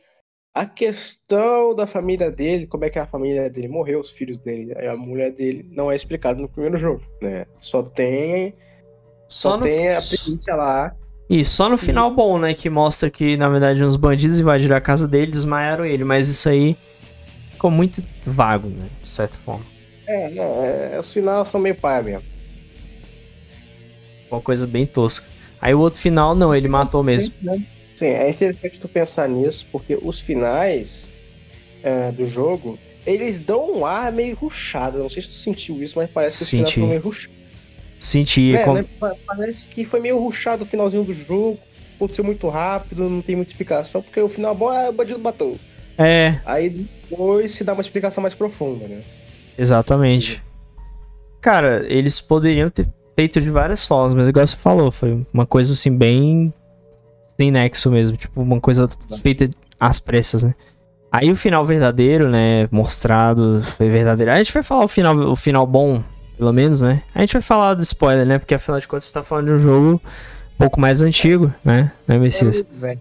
a questão da família dele, como é que a família dele morreu, os filhos dele, a mulher dele, não é explicado no primeiro jogo, né? Só tem. Só, só no... tem a polícia lá. E só no final bom, né? Que mostra que, na verdade, uns bandidos invadiram a casa dele e desmaiaram ele. Mas isso aí ficou muito vago, né? De certa forma. É, não, é, os finais são meio pai mesmo. Uma coisa bem tosca. Aí o outro final, não, ele matou mesmo. Né? Sim, é interessante tu pensar nisso, porque os finais é, do jogo, eles dão um ar meio ruchado. não sei se tu sentiu isso, mas parece que Senti. os finais meio ruchados. Senti. É, com... né? Parece que foi meio ruchado o finalzinho do jogo. Aconteceu muito rápido, não tem muita explicação, porque o final bom é o bandido matou. É. Aí depois se dá uma explicação mais profunda, né? Exatamente. Sim. Cara, eles poderiam ter feito de várias formas, mas igual você falou, foi uma coisa assim bem sem nexo mesmo, tipo uma coisa feita às pressas, né? Aí o final verdadeiro, né, mostrado, foi verdadeiro. A gente vai falar o final, o final bom, pelo menos, né? A gente vai falar do spoiler, né? Porque afinal de contas você tá falando de um jogo um pouco mais antigo, né? Né, Messias? É,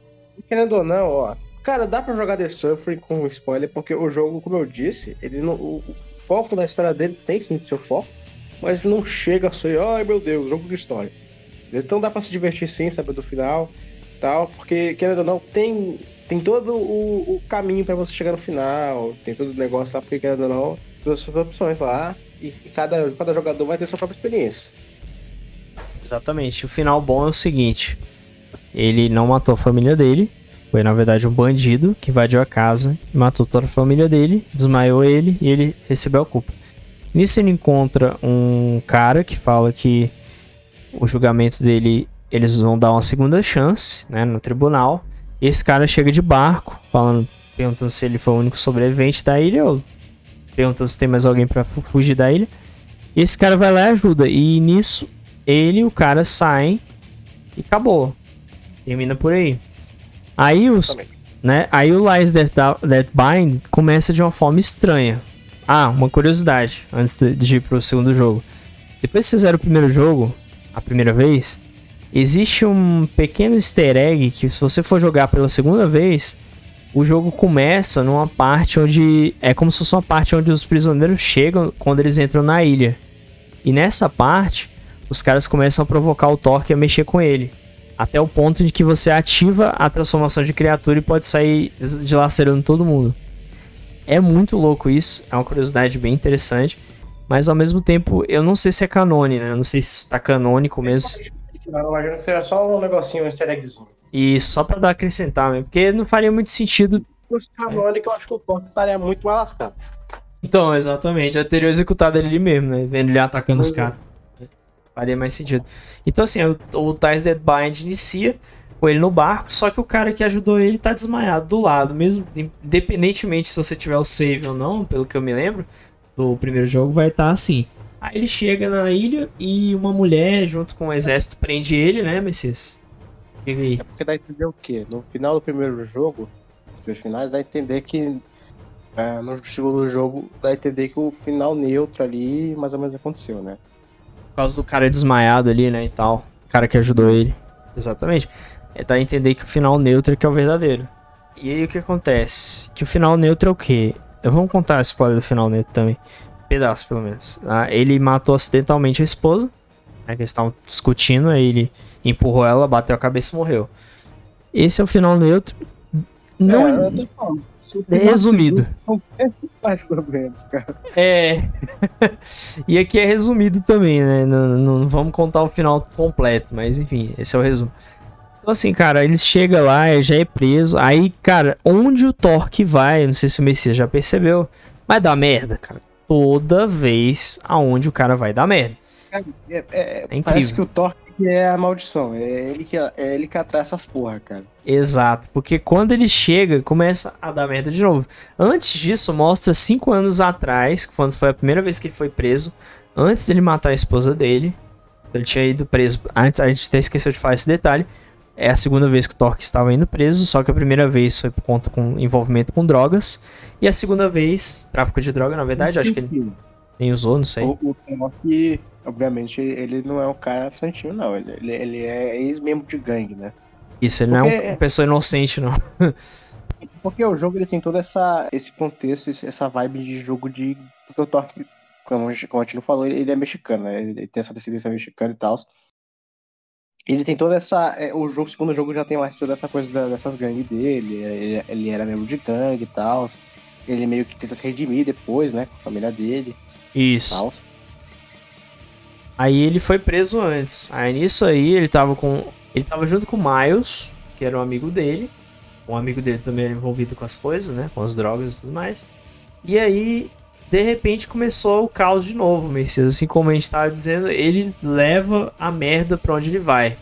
Querendo ou não, ó. Cara, dá pra jogar The Suffering com spoiler, porque o jogo, como eu disse, ele não, o, foco da história dele tem sim seu foco, mas não chega a ser, ai meu Deus, jogo de história. Então dá pra se divertir sim, saber do final tal, porque, querendo ou não, tem tem todo o, o caminho para você chegar no final, tem todo o negócio lá, porque querendo ou não, tem as suas opções lá, e, e cada, cada jogador vai ter sua própria experiência. Exatamente. O final bom é o seguinte: ele não matou a família dele, foi na verdade um bandido que invadiu a casa, matou toda a família dele, desmaiou ele e ele recebeu a culpa. Nisso ele encontra um cara que fala que o julgamento dele eles vão dar uma segunda chance, né, no tribunal. E esse cara chega de barco, falando, perguntando se ele foi o único sobrevivente da ilha ou perguntando se tem mais alguém para fugir da ilha. E esse cara vai lá e ajuda. E nisso ele e o cara saem e acabou. Termina por aí. Aí os, né? Aí o Lies That, That Bind começa de uma forma estranha. Ah, uma curiosidade antes de ir pro segundo jogo. Depois que vocês fizeram o primeiro jogo, a primeira vez, existe um pequeno easter egg que se você for jogar pela segunda vez, o jogo começa numa parte onde é como se fosse uma parte onde os prisioneiros chegam quando eles entram na ilha. E nessa parte, os caras começam a provocar o Torque a mexer com ele. Até o ponto de que você ativa a transformação de criatura e pode sair dilacerando todo mundo. É muito louco isso, é uma curiosidade bem interessante. Mas ao mesmo tempo, eu não sei se é canone, né? Eu não sei se está canônico mesmo. Imagino que seja só um negocinho, um easter eggzinho. E só pra dar acrescentar mesmo, porque não faria muito sentido. Se fosse canônico, eu acho que o Thor estaria muito mal lascado. Então, exatamente, já teria executado ele ali mesmo, né? Vendo ele atacando os caras. Faria mais sentido. Então, assim, o, o Ties Dead Bind inicia com ele no barco, só que o cara que ajudou ele tá desmaiado do lado, mesmo independentemente se você tiver o save ou não, pelo que eu me lembro, do primeiro jogo vai estar tá assim. Aí ele chega na ilha e uma mulher, junto com o exército, prende ele, né, Messias? Aí. É porque dá a entender o quê? No final do primeiro jogo, nos finais, dá a entender que. É, no segundo jogo, dá a entender que o final neutro ali mais ou menos aconteceu, né? Por causa do cara desmaiado ali, né, e tal. O cara que ajudou ele. Exatamente. É dar a entender que o final neutro é que é o verdadeiro. E aí o que acontece? Que o final neutro é o quê? Eu vou contar a spoiler do final neutro também pedaço, pelo menos. Ah, ele matou acidentalmente a esposa, né, que eles estavam discutindo, aí ele empurrou ela, bateu a cabeça e morreu. Esse é o final neutro. Não é, é... Falando, é resumido. São mais menos, cara. É. e aqui é resumido também, né? Não, não, vamos contar o final completo, mas enfim, esse é o resumo. Então, assim, cara, ele chega lá, já é preso. Aí, cara, onde o Torque vai, não sei se o Messias já percebeu, vai dar merda, cara toda vez aonde o cara vai dar merda. É, é, é, é parece que o Thor é a maldição. É ele que, é ele que atrai essas porra, cara. Exato, porque quando ele chega, começa a dar merda de novo. Antes disso, mostra cinco anos atrás, quando foi a primeira vez que ele foi preso, antes dele matar a esposa dele. Ele tinha ido preso. Antes, a gente até esqueceu de falar esse detalhe. É a segunda vez que o Torque estava indo preso, só que a primeira vez foi por conta com envolvimento com drogas. E a segunda vez, tráfico de droga, na verdade, acho que ele nem usou, não sei. O, o Torque, obviamente, ele não é um cara santinho, não. Ele, ele, ele é ex-membro de gangue, né? Isso, ele Porque... não é uma pessoa inocente, não. Porque o jogo ele tem todo essa, esse contexto, essa vibe de jogo de. Porque o Torque, como, como a gente não falou, ele é mexicano, né? Ele tem essa descendência mexicana e tal. Ele tem toda essa. É, o jogo, segundo jogo já tem mais toda essa coisa da, dessas gangues dele. Ele, ele, era membro de gangue e tal. Ele meio que tenta se redimir depois, né? Com a família dele. Isso. Tal. Aí ele foi preso antes. Aí nisso aí ele tava com. Ele tava junto com o Miles, que era um amigo dele. Um amigo dele também era envolvido com as coisas, né? Com as drogas e tudo mais. E aí de repente começou o caos de novo, Messias. Assim como a gente estava dizendo, ele leva a merda para onde ele vai.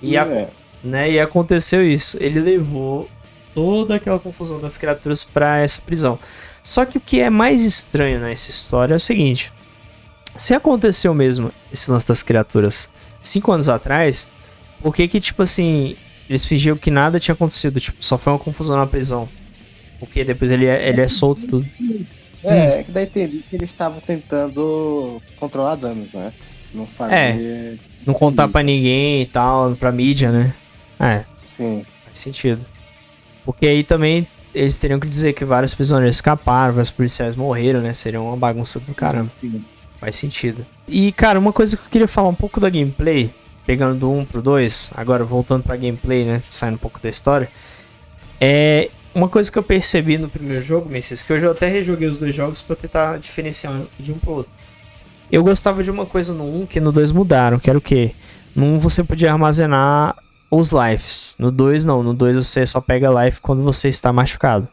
E, a, é. né, e aconteceu isso. Ele levou toda aquela confusão das criaturas para essa prisão. Só que o que é mais estranho nessa história é o seguinte: se aconteceu mesmo esse lance das criaturas cinco anos atrás, por que que, tipo assim, eles fingiam que nada tinha acontecido? Tipo, só foi uma confusão na prisão. Porque depois ele é, ele é solto tudo. É, hum. que daí entendi que eles estavam tentando controlar danos, né? Não fazer. É, não contar pra ninguém e tal, pra mídia, né? É. Sim. Faz sentido. Porque aí também eles teriam que dizer que vários prisioneiros escaparam, vários policiais morreram, né? Seria uma bagunça do caramba. Sim. Faz sentido. E, cara, uma coisa que eu queria falar um pouco da gameplay, pegando do 1 pro 2, agora voltando pra gameplay, né? Saindo um pouco da história. É. Uma coisa que eu percebi no primeiro jogo, Messias, que hoje eu até rejoguei os dois jogos para tentar diferenciar de um pro outro. Eu gostava de uma coisa no 1 que no 2 mudaram, que era o quê? No 1 você podia armazenar os lives. No 2 não, no 2 você só pega life quando você está machucado.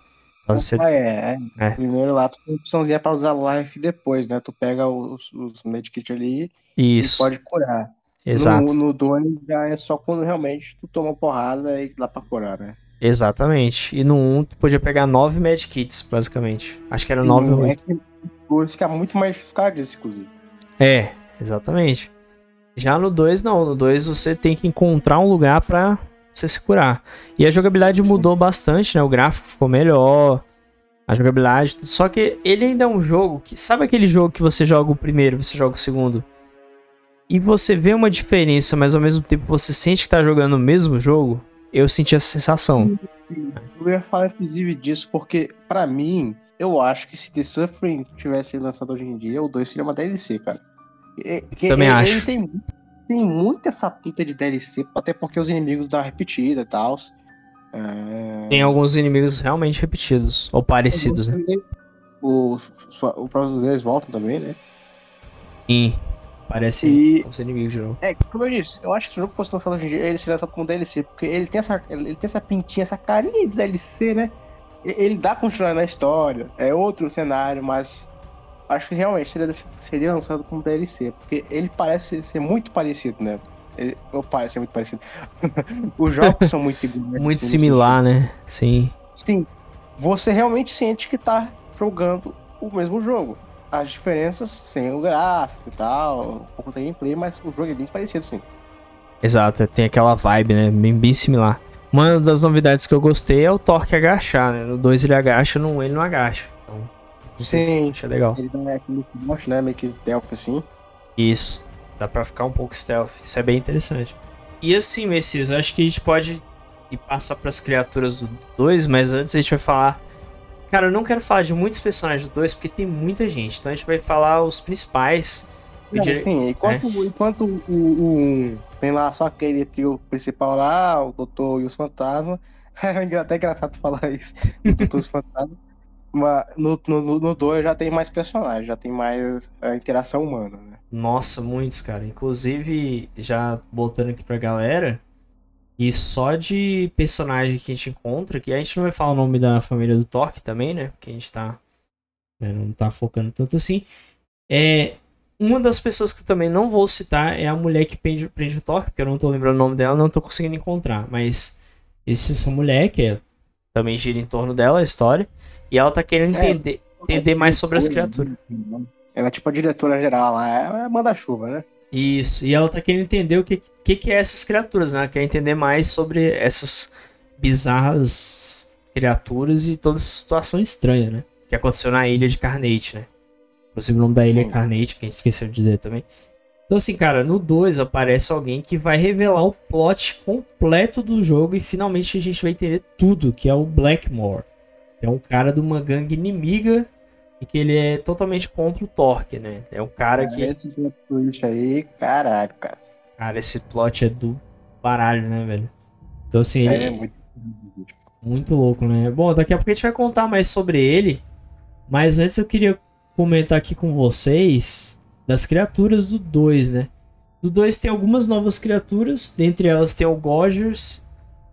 Você... Ah, é, é, é. Primeiro lá tu tem opçãozinha pra usar life depois, né? Tu pega os, os medkits ali Isso. e pode curar. Exato. No 2 já é só quando realmente tu toma porrada e dá pra curar, né? Exatamente. E no 1 tu podia pegar 9 medkits, basicamente. Acho que era 9 ou 8. É que o fica muito mais eficaz disso, inclusive. É, exatamente. Já no 2 não, no 2 você tem que encontrar um lugar para você se curar. E a jogabilidade Sim. mudou bastante, né? O gráfico ficou melhor, a jogabilidade, só que ele ainda é um jogo que sabe aquele jogo que você joga o primeiro, você joga o segundo, e você vê uma diferença, mas ao mesmo tempo você sente que tá jogando o mesmo jogo? Eu senti essa sensação. Eu ia falar inclusive disso porque para mim, eu acho que se The Suffering tivesse lançado hoje em dia, o 2 seria uma DLC, cara. Também ele, acho. Ele tem, tem muito essa pinta de DLC, até porque os inimigos dão repetida e tal. É... Tem alguns inimigos realmente repetidos, ou parecidos, né? O, o próximo deles voltam também, né? Sim. Parece e... os inimigos de novo. É, como eu disse, eu acho que se o jogo fosse lançado hoje em dia, ele seria lançado como DLC, porque ele tem essa, ele tem essa pintinha, essa carinha de DLC, né? Ele dá continuidade na história, é outro cenário, mas acho que realmente seria, seria lançado como DLC, porque ele parece ser muito parecido, né? Ele, ou parece ser muito parecido. Os jogos são muito iguais. Muito assim, similar, né? Sim. Sim. Você realmente sente que tá jogando o mesmo jogo. As diferenças sem o gráfico e tal, um pouco da gameplay, mas o jogo é bem parecido, sim. Exato, tem aquela vibe, né? Bem, bem similar. Uma das novidades que eu gostei é o torque agachar, né? No 2 ele agacha, no 1 ele não agacha. Então, Sim, é legal. Ele dá aquele forte, né? Meio que stealth assim. Isso. Dá pra ficar um pouco stealth. Isso é bem interessante. E assim, Messias, eu acho que a gente pode ir passar pras criaturas do 2, mas antes a gente vai falar. Cara, eu não quero falar de muitos personagens do 2 porque tem muita gente. Então a gente vai falar os principais. Dire... Sim, enquanto, é. enquanto o, o, tem lá só aquele trio principal lá, o Doutor e os Fantasmas. É até engraçado falar isso. O Doutor e os Fantasmas. Mas no 2 no, no dois já tem mais personagens, já tem mais a interação humana, né? Nossa, muitos, cara. Inclusive, já botando aqui pra galera, e só de personagem que a gente encontra, que a gente não vai falar o nome da família do Torque também, né? Porque a gente tá. Né, não tá focando tanto assim. É. Uma das pessoas que eu também não vou citar é a mulher que prende, prende o Torque, porque eu não tô lembrando o nome dela, não tô conseguindo encontrar. Mas essa mulher, que é, também gira em torno dela a história. E ela tá querendo é, entender, entender mais sobre as criaturas. Ela é tipo a diretora geral lá, é, é manda-chuva, né? Isso, e ela tá querendo entender o que, que, que é essas criaturas, né? Ela quer entender mais sobre essas bizarras criaturas e toda essa situação estranha, né? Que aconteceu na ilha de Carnate, né? Inclusive o nome da ilha é Sim. é Carnate, que a gente esqueceu de dizer também. Então, assim, cara, no 2 aparece alguém que vai revelar o plot completo do jogo e finalmente a gente vai entender tudo, que é o Blackmore. É um cara de uma gangue inimiga e que ele é totalmente contra o Torque, né? É um cara, que. Esse twist aí, caralho, cara. Cara, esse plot é do baralho, né, velho? Então, assim. É, ele... muito... muito louco, né? Bom, daqui a pouco a gente vai contar mais sobre ele. Mas antes eu queria comentar aqui com vocês das criaturas do 2, né? Do 2 tem algumas novas criaturas, dentre elas tem o Gogers,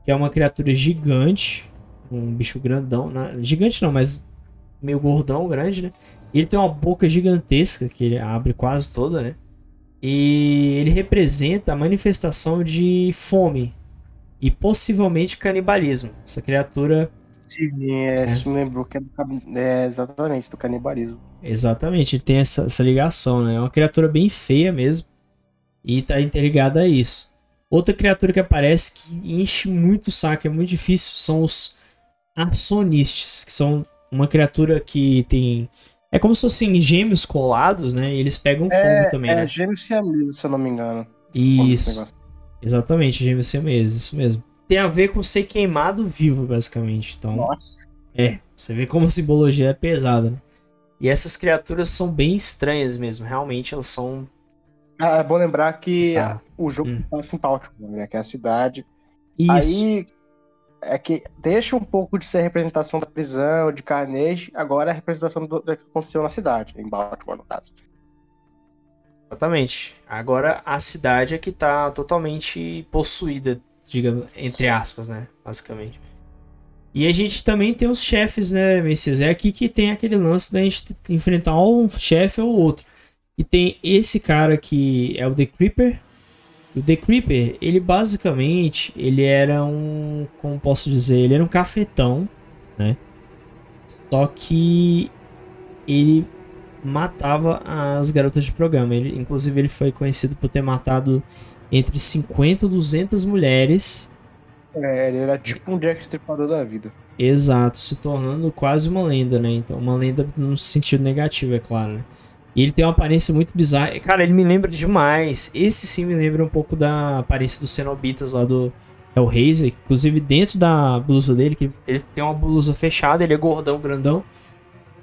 que é uma criatura gigante, um bicho grandão, né? gigante não, mas meio gordão, grande, né? Ele tem uma boca gigantesca que ele abre quase toda, né? E ele representa a manifestação de fome e possivelmente canibalismo. Essa criatura Sim, é, isso me lembrou que é, do, é exatamente do canibalismo. Exatamente, ele tem essa, essa ligação, né? É uma criatura bem feia mesmo. E tá interligada a isso. Outra criatura que aparece que enche muito o saco, é muito difícil, são os Arsonistes, que são uma criatura que tem. É como se fossem gêmeos colados, né? E eles pegam fogo também, é né? gêmeos siameses, se eu não me engano. Isso. Exatamente, gêmeos siameses, isso mesmo. Tem a ver com ser queimado vivo, basicamente. Então, Nossa. é, você vê como a simbologia é pesada, né? E essas criaturas são bem estranhas mesmo, realmente elas são. Ah, é bom lembrar que Bizarro. o jogo Hum. passa em Baltimore, né? Que é a cidade. Isso. Aí é que deixa um pouco de ser representação da prisão, de Carnage, agora é a representação do, do que aconteceu na cidade, em Baltimore, no caso. Exatamente. Agora a cidade é que tá totalmente possuída, digamos, entre aspas, né? Basicamente. E a gente também tem os chefes, né, Messias? É aqui que tem aquele lance da gente enfrentar um chefe ou outro. E tem esse cara que é o The Creeper. O The Creeper, ele basicamente, ele era um, como posso dizer, ele era um cafetão, né? Só que ele matava as garotas de programa. Ele, inclusive, ele foi conhecido por ter matado entre 50 e 200 mulheres. É, ele era tipo um Jack Stripador da vida. Exato, se tornando quase uma lenda, né? Então, uma lenda no sentido negativo, é claro, né? E ele tem uma aparência muito bizarra. Cara, ele me lembra demais. Esse sim me lembra um pouco da aparência dos Cenobitas lá do Hellraiser. Inclusive, dentro da blusa dele, que ele tem uma blusa fechada, ele é gordão, grandão.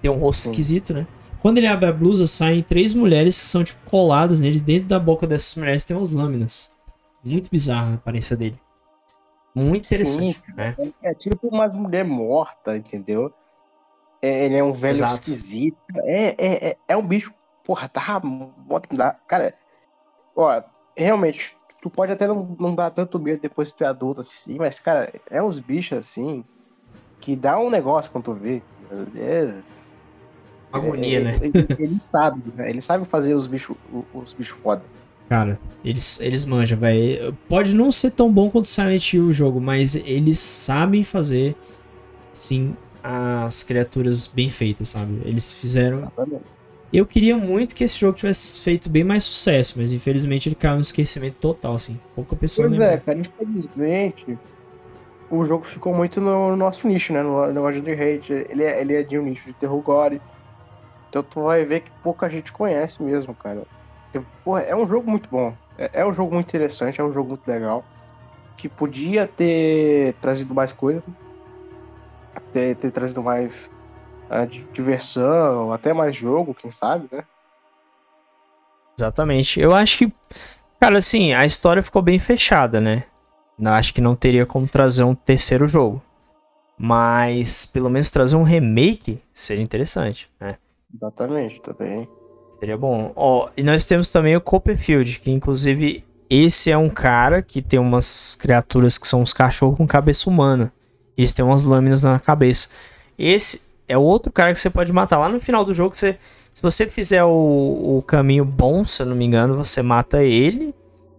Tem um rosto Sim. esquisito, né? Quando ele abre a blusa, saem três mulheres que são, tipo, coladas neles. Dentro da boca dessas mulheres tem umas lâminas. Muito bizarra a aparência dele. Muito interessante, né? É tipo umas mulher morta, entendeu? É, ele é um velho Exato. esquisito. É, é, é, é um bicho, porra, tá. Cara, ó, realmente, tu pode até não, não dar tanto medo depois que tu é adulto assim, mas, cara, é uns bichos assim que dá um negócio quando tu vê. É, Agonia, é, né? Ele, ele sabe, né? Ele sabe fazer os bichos os bichos foda. Cara, eles, eles manjam, velho. Pode não ser tão bom quanto Silent Hill o jogo, mas eles sabem fazer, sim, as criaturas bem feitas, sabe? Eles fizeram. Eu queria muito que esse jogo tivesse feito bem mais sucesso, mas infelizmente ele caiu no esquecimento total, assim. Pouca pessoa Pois lembra. é, cara, infelizmente o jogo ficou muito no nosso nicho, né? No negócio de hate. Ele é, ele é de um nicho de terror gore. Então tu vai ver que pouca gente conhece mesmo, cara. Porque, porra, é um jogo muito bom. É, é um jogo muito interessante, é um jogo muito legal. Que podia ter trazido mais coisa. Ter, ter trazido mais di- diversão, até mais jogo, quem sabe, né? Exatamente. Eu acho que, cara, assim, a história ficou bem fechada, né? Não, acho que não teria como trazer um terceiro jogo. Mas, pelo menos trazer um remake seria interessante, né? Exatamente, também. Seria bom. Ó, e nós temos também o Copperfield, que inclusive esse é um cara que tem umas criaturas que são uns cachorros com cabeça humana. Eles têm umas lâminas na cabeça. Esse é outro cara que você pode matar. Lá no final do jogo, você, se você fizer o, o caminho bom, se eu não me engano, você mata ele.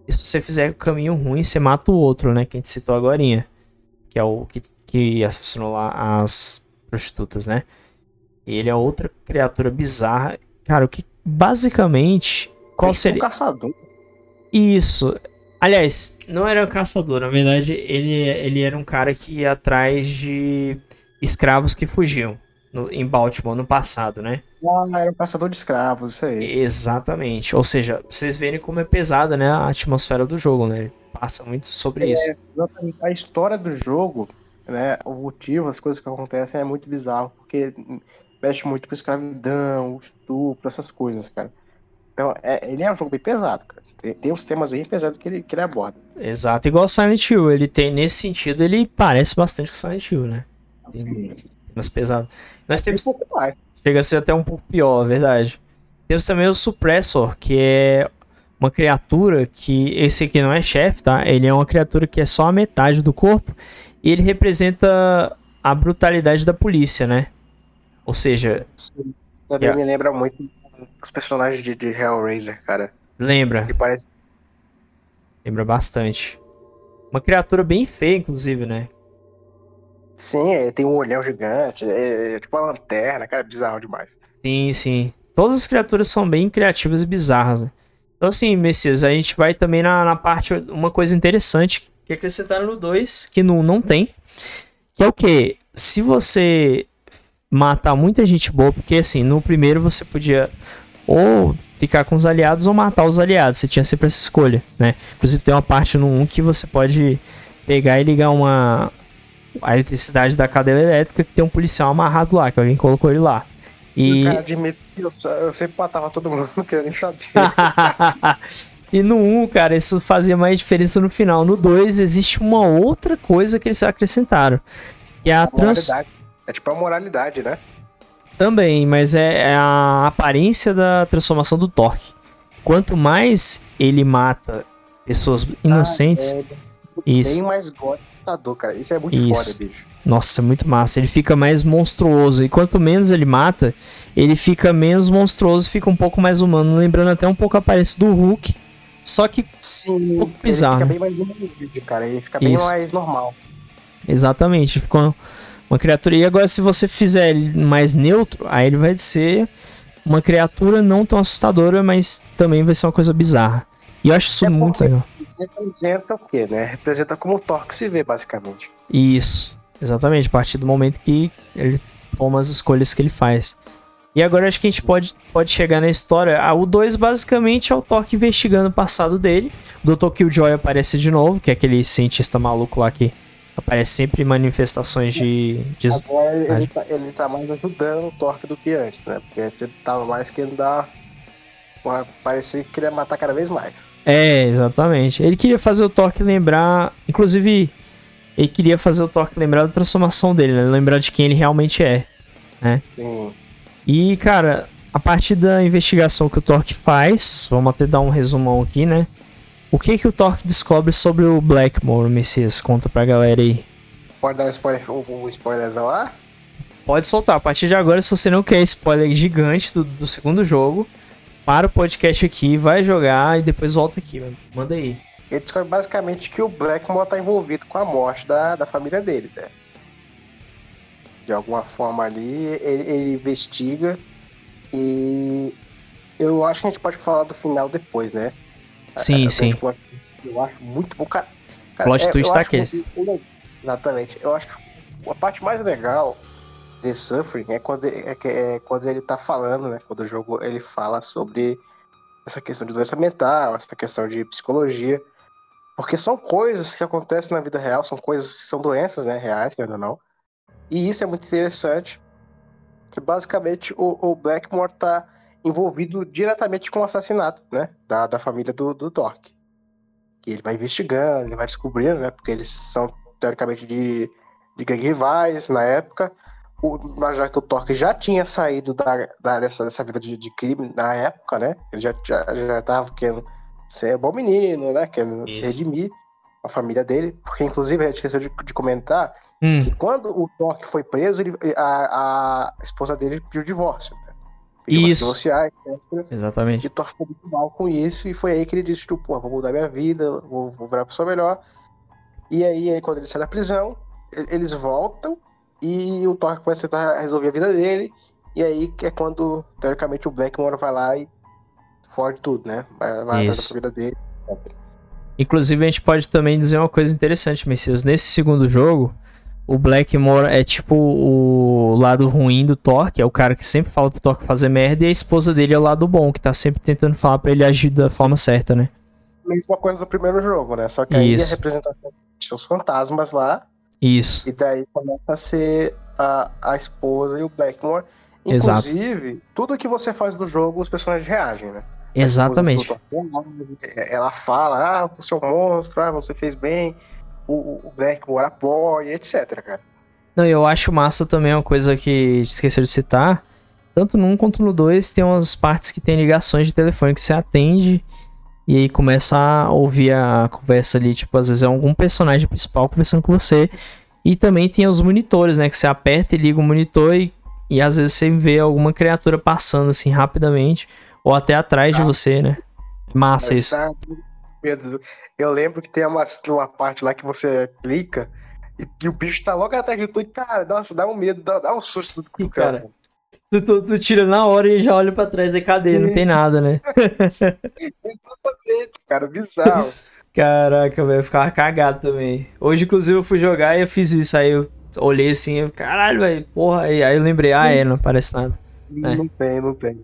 E se você fizer o caminho ruim, você mata o outro, né? Que a gente citou agora. Que é o que, que assassinou lá as prostitutas, né? Ele é outra criatura bizarra. Cara, o que basicamente. Qual tipo seria. Um caçador. Isso. Aliás, não era um caçador, na verdade, ele, ele era um cara que ia atrás de escravos que fugiam no- em Baltimore no passado, né? Ah, era um caçador de escravos, isso aí. Exatamente. Ou seja, vocês verem como é pesada, né, a atmosfera do jogo, né? Ele passa muito sobre isso. Exatamente. A história do jogo, né, o motivo, as coisas que acontecem é muito bizarro, porque mexe muito com escravidão, estupro, essas coisas, cara. Então, é- ele é um jogo bem pesado, cara. Tem, tem uns temas bem pesados que ele, que ele aborda. Exato, igual Silent Hill. Ele tem, nesse sentido, ele parece bastante com Silent Hill, né? Assim, Mas pesado. Nós tem um temos pouco mais. Chega a ser até um pouco pior, é verdade. Temos também o Suppressor, que é uma criatura que. Esse aqui não é chefe, tá? Ele é uma criatura que é só a metade do corpo. E ele representa a brutalidade da polícia, né? Ou seja, Também Yeah. me lembra muito os personagens de, de Hellraiser, cara. lembra. Ele parece. Lembra bastante. Uma criatura bem feia, inclusive, né? Sim, é, tem um olhão gigante, é, é tipo uma lanterna, cara, é bizarro demais. Sim, sim. Todas as criaturas são bem criativas e bizarras, né? Então, assim, Messias, a gente vai também na, na parte. Uma coisa interessante que acrescentaram no 2, que no não tem. Que é o que? Se você matar muita gente boa, porque assim, no primeiro você podia ou ficar com os aliados ou matar os aliados. Você tinha sempre essa escolha, né? Inclusive tem uma parte no 1 que você pode pegar e ligar uma a eletricidade da cadeira elétrica que tem um policial amarrado lá, que alguém colocou ele lá. E, o cara eu, eu sempre matava todo mundo, não queria nem saber. e no 1, cara, isso fazia mais diferença no final. No 2, existe uma outra coisa que eles acrescentaram. Que é a, a trans... É tipo a moralidade, né? Também, mas é, é a aparência da transformação do Torque. Quanto mais ele mata pessoas inocentes. Ah, é, isso. Tem mais gostador, cara. Isso é muito isso. foda, bicho. Nossa, é muito massa. Ele fica mais monstruoso. E quanto menos ele mata, ele fica menos monstruoso, fica um pouco mais humano. Lembrando até um pouco a aparência do Hulk. Só que Sim, um pouco bizarro. Ele fica bem mais humanoide, cara. Ele fica bem mais normal. Exatamente. Ficou uma criatura. E agora, se você fizer ele mais neutro, aí ele vai ser uma criatura não tão assustadora, mas também vai ser uma coisa bizarra. E eu acho isso é muito legal. Representa o quê, né? Representa como o Thor se vê, basicamente. Isso, exatamente. A partir do momento que ele toma as escolhas que ele faz. E agora acho que a gente pode, pode chegar na história. Ah, o 2 basicamente é o Thor investigando o passado dele. O Dr. Killjoy aparece de novo, que é aquele cientista maluco lá que Aparece sempre manifestações de. de... Agora ele tá, ele tá mais ajudando o Torque do que antes, né? Porque antes ele tava mais querendo dar. Parecia que queria matar cada vez mais. É, exatamente. Ele queria fazer o Torque lembrar. Inclusive, ele queria fazer o Torque lembrar da transformação dele, né? Lembrar de quem ele realmente é. Né? Sim. E, cara, a partir da investigação que o Torque faz, vamos até dar um resumão aqui, né? O que que o Torque descobre sobre o Blackmore, Messias? Conta pra galera aí. Pode dar um spoiler, um, spoilerzão lá? Pode soltar. A partir de agora, se você não quer spoiler gigante do, do segundo jogo, para o podcast aqui, vai jogar e depois volta aqui. Manda aí. Ele descobre basicamente que o Blackmore tá envolvido com a morte da, da família dele, né? De alguma forma ali, ele, ele investiga e eu acho que a gente pode falar do final depois, né? Sim, é, sim. Eu acho muito bom. Cara, cara Plot é, twist daqueles. Exatamente. Eu acho a parte mais legal de Suffering é quando, é, é quando ele tá falando, né? Quando o jogo ele fala sobre essa questão de doença mental, essa questão de psicologia. Porque são coisas que acontecem na vida real, são coisas que são doenças, né? Reais, ainda não. E isso é muito interessante. Que basicamente o, o Blackmore tá envolvido diretamente com o assassinato, né? Da, da família do, do Torque. Que ele vai investigando, ele vai descobrindo, né? Porque eles são, teoricamente, de, de gangue rivais na época. O, mas já que o Torque já tinha saído da, da dessa, dessa vida de, de, crime na época, né? Ele já, já, já tava querendo ser bom menino, né? Querendo Isso. se redimir a família dele. Porque, inclusive, a gente esqueceu de, de comentar hum. que quando o Torque foi preso, ele, a, a esposa dele pediu divórcio. Isso. Sociais, Exatamente. E Thor ficou muito mal com isso. E foi aí que ele disse: tipo, pô, vou mudar minha vida, vou, vou virar pessoa melhor. E aí, aí, quando ele sai da prisão, eles voltam e o Thor começa a tentar resolver a vida dele. E aí que é quando, teoricamente, o Blackmore vai lá e fode tudo, né? Vai, vai atrás da vida dele. Inclusive, a gente pode também dizer uma coisa interessante, Messias. Nesse segundo jogo, o Blackmore é tipo o lado ruim do Thor, que é o cara que sempre fala pro Thor fazer merda, e a esposa dele é o lado bom, que tá sempre tentando falar pra ele agir da forma certa, né? Mesma coisa do primeiro jogo, né? Só que aí Isso. a representação de os fantasmas lá. Isso. E daí começa a ser a, a esposa e o Blackmore. Inclusive, Exato. tudo que você faz do jogo, os personagens reagem, né? Exatamente. Ela fala, ah, você é um monstro, ah, você fez bem o, o Blackmore apoia, etc, cara. Não, eu acho massa também uma coisa que esqueceu de citar. Tanto no 1 quanto no 2 tem umas partes que tem ligações de telefone que você atende e aí começa a ouvir a conversa ali, tipo, às vezes é algum personagem principal conversando com você. E também tem os monitores, né, que você aperta e liga o monitor e, e às vezes você vê alguma criatura passando assim rapidamente ou até atrás ah. de você, né? Massa isso. Tá... Eu lembro que tem uma, uma parte lá que você clica E, e o bicho tá logo atrás de tu e, cara, nossa, dá um medo, dá, dá um susto do Cara, cara. Tu, tu- tu tira na hora e já olha pra trás e cadê? Não tem nada, né? Exatamente, cara, bizarro. Caraca, velho, eu ficava cagado também. Hoje, inclusive, eu fui jogar e eu fiz isso. Aí eu olhei assim, eu, caralho, velho, porra. Aí, aí eu lembrei, ah, é, não aparece nada. É. Não tem, não tem.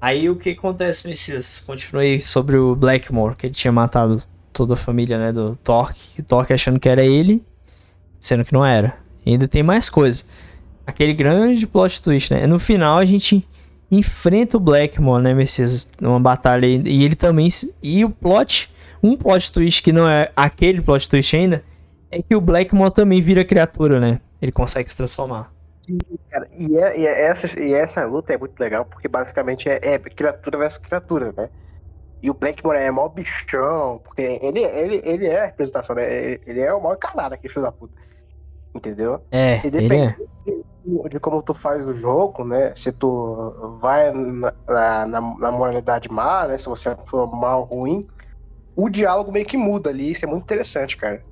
Aí o que acontece, Messias? Continuei sobre o Blackmore, que ele tinha matado toda a família, né, do Torque. E o Torque achando que era ele, sendo que não era. E ainda tem mais coisa. Aquele grande plot twist, né? No final a gente enfrenta o Blackmore, né, Messias? Numa batalha e ele também. E o plot. Um plot twist que não é aquele plot twist ainda. É que o Blackmore também vira criatura, né? Ele consegue se transformar. Cara, e, é- e é essa, e essa luta é muito legal, porque basicamente é, é criatura versus criatura, né? E o Blackmore é mó bichão, porque ele, ele, ele é a representação, né? Ele- Ele é o maior encarnado aqui, filho da puta. Entendeu? É, E ele é. De, como tu faz o jogo, né? Se tu vai na, na, na moralidade má, né? Se você for mal ruim, o diálogo meio que muda ali. Isso é muito interessante, cara.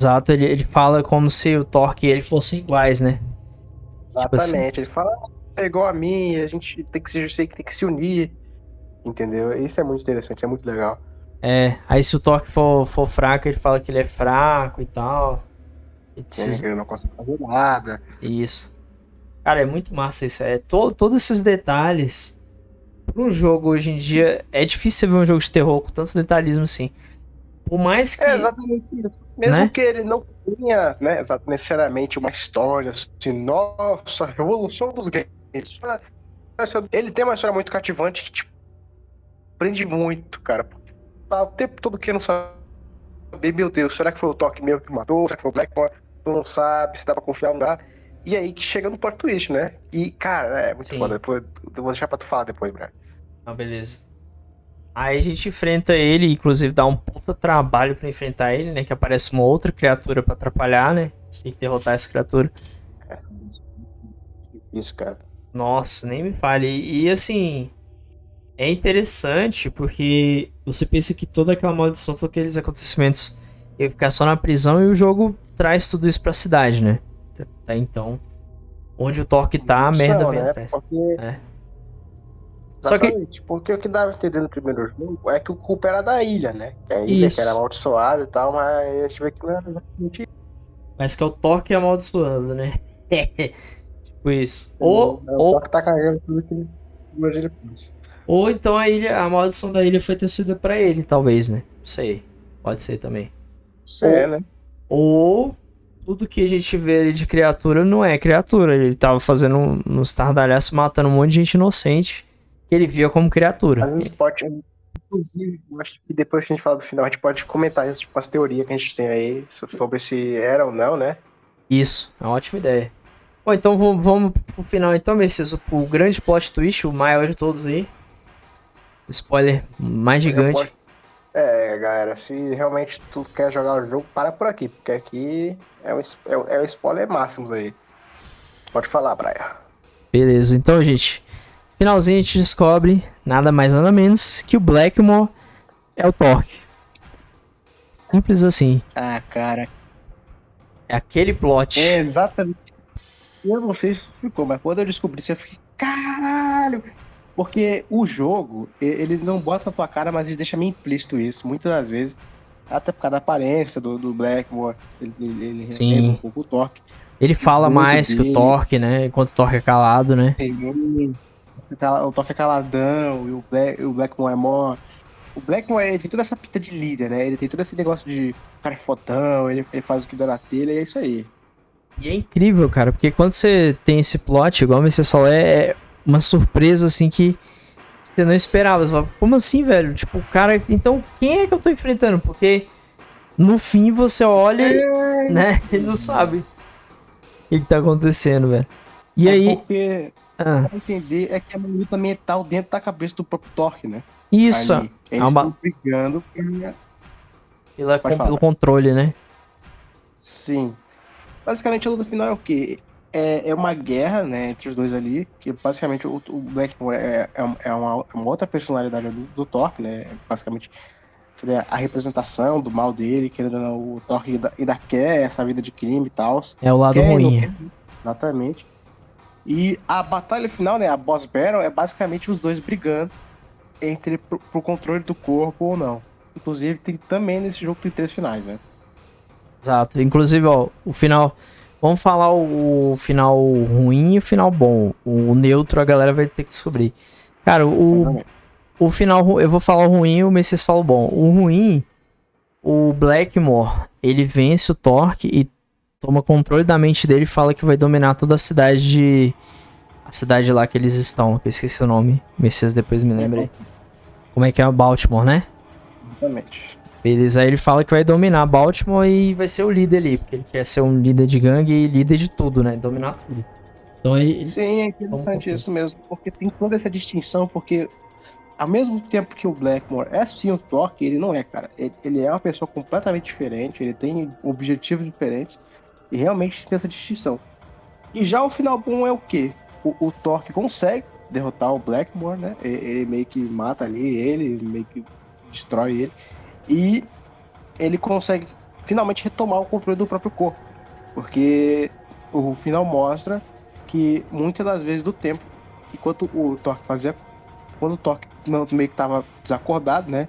Exato, ele, ele fala como se o Torque e ele fossem iguais, né? Tipo assim. Exatamente. Ele fala, "Ah, é igual a mim, a gente tem que se, tem que se unir. Entendeu? Isso é muito interessante, é muito legal. É, aí se o Torque for, for fraco, ele fala que ele é fraco e tal. Precisa... Ele não consegue fazer nada. Isso. Cara, é muito massa isso. É, to, todos esses detalhes. Pra um jogo hoje em dia, é difícil você ver um jogo de terror com tanto detalhismo assim. Por mais que. É exatamente isso. Mesmo Né? que ele não tenha, né, necessariamente uma história assim, nossa, revolução dos games. Ele tem uma história muito cativante que te prende muito, cara. Tá o tempo todo querendo saber, meu Deus, será que foi o Toque mesmo que matou? Será que foi o Blackmore? Tu não sabe, se dá pra confiar ou não dá. E aí que chega no plot twist, né? E, cara, é muito Sim. foda. Depois, eu vou deixar pra tu falar depois, Brian. Ah, beleza. Aí a gente enfrenta ele, inclusive dá um puta trabalho pra enfrentar ele, né? Que aparece uma outra criatura pra atrapalhar, né? A gente tem que derrotar essa criatura. Essa é difícil, cara. Nossa, nem me fale. E, e, assim, é interessante porque você pensa que toda aquela maldição, todos aqueles acontecimentos ia ficar só na prisão e o jogo traz tudo isso pra cidade, né? Tá, então, onde o Torque tá, a merda vem né? atrás. Porque Só que, porque o que dava a entender no primeiro jogo é que o culpa era da ilha, né? Que a ilha Isso. que era amaldiçoada e tal, mas a gente vê que não era mas que é o Torque amaldiçoando, né? tipo isso. Ou, É o ou, Doc tá cagando tudo que ele pensa. ou então a ilha, a maldição da ilha foi tecida pra ele, talvez, né? Não sei. Pode ser também. Isso é, né? Ou tudo que a gente vê ali de criatura não é criatura. Ele tava fazendo um, um estardalhaço matando um monte de gente inocente que ele via como criatura. A gente pode. Inclusive, acho que depois que a gente falar do final, a gente pode comentar isso, tipo, as teorias que a gente tem aí sobre se era ou não, né? Isso, é uma ótima ideia. Bom, então vamos, vamos pro final então, Messias. O, o grande plot twist, o maior de todos aí. Spoiler mais gigante. É, galera, se realmente tu quer jogar o jogo, para por aqui, porque aqui é o, é o, é o spoiler máximos aí. Pode falar, Brian. Beleza, então, gente. Finalzinho a gente descobre nada mais nada menos que o Blackmore é o Torque. Simples assim. Ah, cara, É aquele plot. É exatamente. Eu não sei se ficou, mas quando eu descobri isso, eu fiquei, caralho! Porque o jogo, ele não bota na tua cara, mas ele deixa meio implícito isso, muitas das vezes. Até por causa da aparência do, do Blackmore. Ele, ele, ele Sim. um pouco o Torque. Ele fala Muito mais que o dele. Torque, né? Enquanto o Torque é calado, né? Cala- O Torque é caladão, e o, Black, o Blackmore é mó. O Blackmore ele tem toda essa pita de líder, né? Ele tem todo esse negócio de cara é fodão, ele, ele faz o que dá na telha, e é isso aí. E é incrível, cara, porque quando você tem esse plot, igual você falou, é uma surpresa assim que você não esperava. Você fala, como assim, velho? Tipo, o cara. Então, quem é que eu tô enfrentando? Porque no fim você olha, e, né? E não sabe o que, que tá acontecendo, velho. E É aí. Porque ah, entender é que é uma luta mental dentro da cabeça do próprio Torque, né? isso, Ali. Eles É uma- estão brigando pela- pela, pelo controle, né? Sim. Basicamente a luta final é o quê? É, é uma guerra, né, entre os dois ali, que basicamente o, o Blackmore é, é, é uma, é uma outra personalidade do, do Torque, né? Basicamente seria a representação do mal dele, querendo ou não, o Thor ainda, ainda quer essa vida de crime e tal. É o lado Quer, ruim. quer. Exatamente. E a batalha final, né, a boss battle, é basicamente os dois brigando entre pro, pro controle do corpo ou não. Inclusive, tem também nesse jogo tem três finais, né? Exato. Inclusive, ó, o final. Vamos falar o, final ruim e o final bom. O neutro a galera vai ter que descobrir. Cara, o, o final. Eu vou falar o ruim e o Messias fala o bom. O ruim, o Blackmore, ele vence o Torque e toma controle da mente dele e fala que vai dominar toda a cidade de. A cidade lá que eles estão, que eu esqueci o nome. Messias depois me lembrei. Como é que é? Baltimore, né? Exatamente. Beleza, aí ele fala que vai dominar Baltimore e vai ser o líder ali, porque ele quer ser um líder de gangue e líder de tudo, né? Dominar tudo. Então ele. ele- Sim, é interessante Vamos isso mesmo, porque tem toda essa distinção, porque ao mesmo tempo que o Blackmore é sim o Torque, ele não é, cara. Ele, ele é uma pessoa completamente diferente, ele tem objetivos diferentes e realmente tem essa distinção. E já o final bom é o quê? O, o Torque consegue derrotar o Blackmore, né? E- Ele meio que mata ali ele, meio que destrói ele. E ele consegue finalmente retomar o controle do próprio corpo. Porque o final mostra que muitas das vezes do tempo, enquanto o Torque fazia. Quando o Torque meio que tava desacordado, né?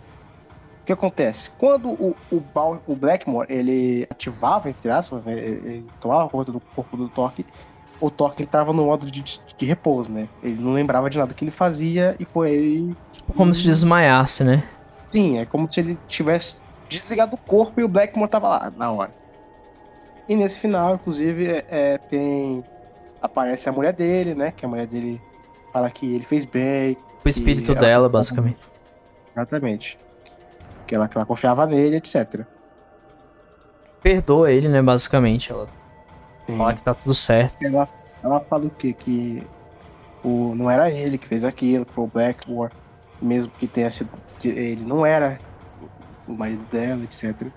O que acontece? Quando o, o, Bal- o Blackmore ele ativava, entre aspas, né? Ele, ele tomava conta do corpo do Torque, o Torque entrava no modo de, de, de repouso, né? Ele não lembrava de nada que ele fazia e foi ele. Como se desmaiasse, né? Sim, é como se ele tivesse desligado o corpo e o Blackmore tava lá na hora. E nesse final, inclusive, é, é, tem. Aparece a mulher dele, né? Que a mulher dele fala que ele fez bem. O espírito ela- dela, basicamente. Exatamente. Que ela, que ela confiava nele, etc. Perdoa ele, né? Basicamente. Ela fala que tá tudo certo. Ela, ela fala o quê? Que o, não era ele que fez aquilo, que foi o Blackmore, mesmo que tenha sido. Ele não era o marido dela, etc.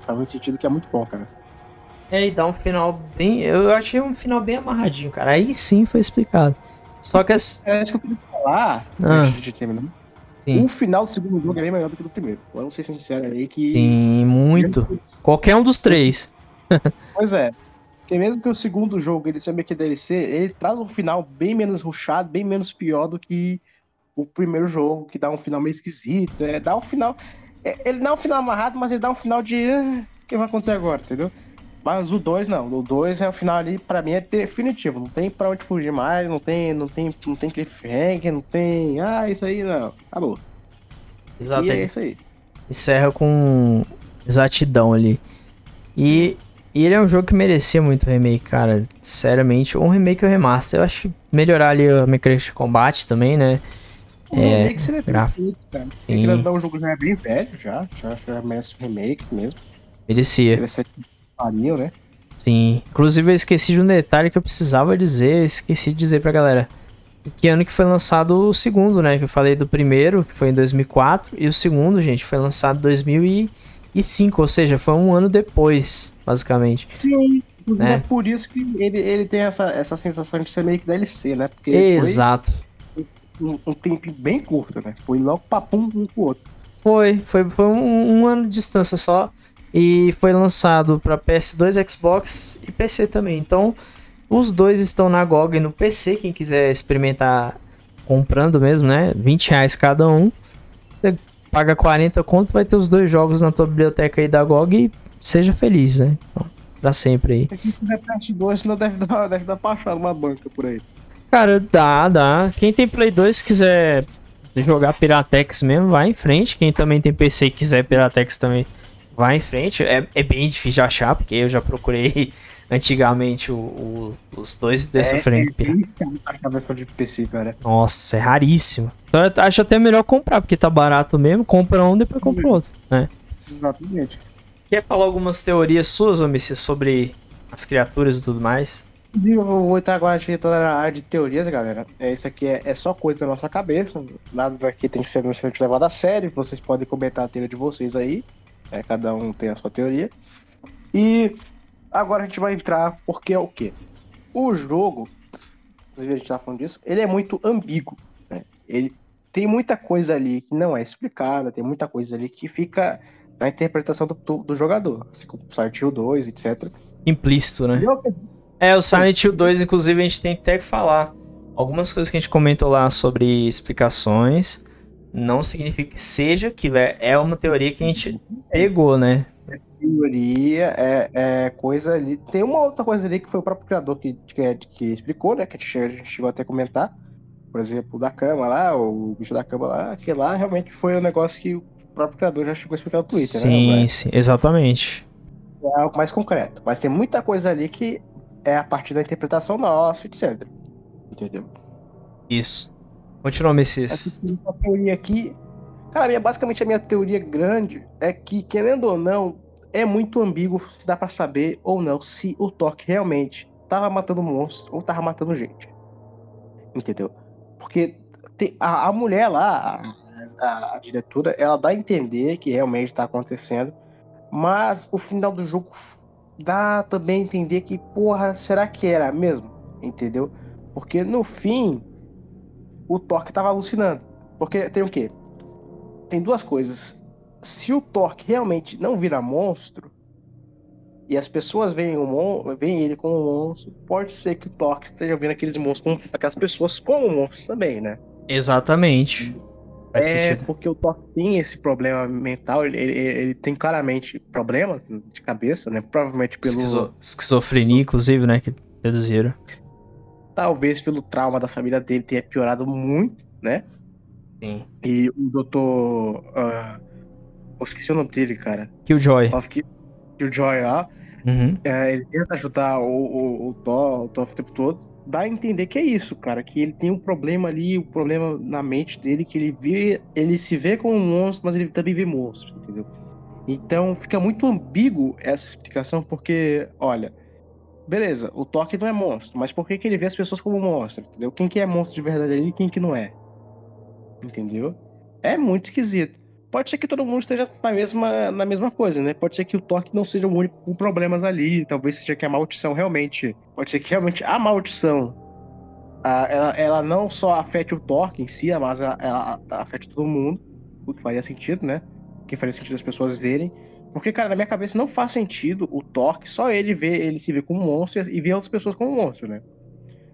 Faz um sentido que é muito bom, cara. É, e dá um final bem. Eu achei um final bem amarradinho, cara. Aí sim foi explicado. Só que as. É isso que eu queria falar Ah. antes de terminar. Sim, O final do segundo jogo é bem melhor do que o do primeiro. Vamos ser sinceros aí que. sim, muito. Qualquer um dos três. Pois é. Porque mesmo que o segundo jogo ele seja meio que DLC, ele traz um final bem menos rushado, bem menos pior do que o primeiro jogo, que dá um final meio esquisito. É, dá um final. é, ele dá um final amarrado, mas ele dá um final de. "Ah, O que vai acontecer agora, entendeu? Mas o 2 não. O 2 é o final ali, pra mim, é definitivo. Não tem pra onde fugir mais, não tem, não tem, não tem cliffhanger, não tem. Ah, isso aí não. Acabou. Exato. e é ele isso aí. encerra com exatidão ali. E, e ele é um jogo que merecia muito remake, cara. Seriamente. Um remake ou remaster. Eu acho que melhorar ali a mecânica de combate também, né? O É, remake seria gráfico. cara. Sim. Querendo dar um jogo já é bem velho, já. Já, já merece um remake mesmo. Merecia. Que pariu, né? Sim. Inclusive eu esqueci de um detalhe que eu precisava dizer. Esqueci de dizer pra galera. Que ano que foi lançado o segundo, né? Que eu falei do primeiro, que foi em 2004. E o segundo, gente, foi lançado em 2005. Ou seja, foi um ano depois, basicamente. Sim. Inclusive É. é. por isso que ele, ele tem essa, essa sensação de ser meio que DLC, né? Porque Exato. foi um, um tempo bem curto, né? Foi logo papum um pro outro. Foi, foi, foi um, um ano de distância só. E foi lançado para PS2, Xbox e PC também. Então, os dois estão na GOG e no PC. Quem quiser experimentar comprando mesmo, né? 20 reais cada um. Você paga 40 conto, vai ter os dois jogos na tua biblioteca aí da GOG e seja feliz, né? Então, pra sempre aí. Aqui se tiver PS2, senão deve dar, deve dar pra achar uma banca por aí. Cara, dá, dá. Quem tem Play 2 quiser jogar Piratex mesmo, vai em frente. Quem também tem PC e quiser Piratex também, vai em frente. É, é bem difícil de achar, porque eu já procurei antigamente o- o- os dois dessa é, frente. é achar a versão de PC, cara. Nossa, é raríssimo. Então eu acho até melhor comprar, porque tá barato mesmo. Compra um, depois compra outro, né? Exatamente. Quer falar algumas teorias suas, Omissi, sobre as criaturas e tudo mais? Inclusive, eu vou entrar agora na área de teorias, galera. É, isso aqui é, é só coisa da nossa cabeça. Nada daqui tem que ser necessariamente levado a sério. Vocês podem comentar a teoria de vocês aí. É, cada um tem a sua teoria. E agora a gente vai entrar porque é o quê? O jogo, inclusive a gente tá falando disso, ele é muito ambíguo. né? Ele tem muita coisa ali que não é explicada, tem muita coisa ali que fica na interpretação do, do, do jogador, assim como Silent Hill 2, etc. Implícito, né? É, o Silent Hill 2, inclusive, a gente tem até que falar. Algumas coisas que a gente comentou lá sobre explicações não significa que seja aquilo. É, é uma teoria que a gente pegou, né? É teoria, é, é coisa ali. Tem uma outra coisa ali que foi o próprio criador que, que, que explicou, né? Que a gente, a gente chegou até a comentar. Por exemplo, da cama lá, o bicho da cama lá, que lá realmente foi um negócio que o próprio criador já chegou a explicar no Twitter, sim, né? Sim, sim, exatamente. É algo mais concreto. Mas tem muita coisa ali que é a partir da interpretação nossa, etc. Entendeu? Isso. Continua, Messias. Essa teoria aqui. Cara, minha, basicamente a minha teoria grande é que, querendo ou não, é muito ambíguo se dá para saber ou não se o Toque realmente tava matando monstros ou tava matando gente. Entendeu? Porque a, a, mulher lá, a, a, diretora, ela dá a entender que realmente tá acontecendo, mas o final do jogo dá também a entender que, porra, será que era mesmo? Entendeu? Porque no fim, o Torque tava alucinando. Porque tem o quê? Tem duas coisas. Se o Torque realmente não vira monstro, e as pessoas veem, o mon veem ele como monstro, pode ser que o Torque esteja vendo aqueles monstros, aquelas pessoas como monstros também, né? Exatamente. Faz é sentido. porque o Thor tem esse problema mental, ele, ele, ele, tem claramente problemas de cabeça, né? Provavelmente pelo. Esquizo... Esquizofrenia, inclusive, né? Que deduziram. Talvez pelo trauma da família dele tenha piorado muito, né? Sim. E o doutor. Uh... Eu esqueci o nome dele, cara. Killjoy. Killjoy, ó. Uhum. É, ele tenta ajudar o, o, o Thor, o Thor o tempo todo dá a entender que é isso, cara, que ele tem um problema ali, um problema na mente dele, que ele vê, ele se vê como um monstro, mas ele também vê monstros, entendeu? Então fica muito ambíguo essa explicação, porque, olha, beleza, o Toque não é monstro, mas por que, que ele vê as pessoas como monstro, entendeu? Quem que é monstro de verdade ali e quem que não é? Entendeu? É muito esquisito. Pode ser que todo mundo esteja na mesma, na mesma coisa, né? Pode ser que o toque não seja o único com problemas ali. Talvez seja que a maldição realmente. Pode ser que realmente a maldição a, ela, ela não só afete o toque em si, mas ela, ela, afete todo mundo. O que faria sentido, né? O que faria sentido as pessoas verem. Porque, cara, na minha cabeça não faz sentido o Torque só ele ver, ele se ver como monstro e ver outras pessoas como monstro, né?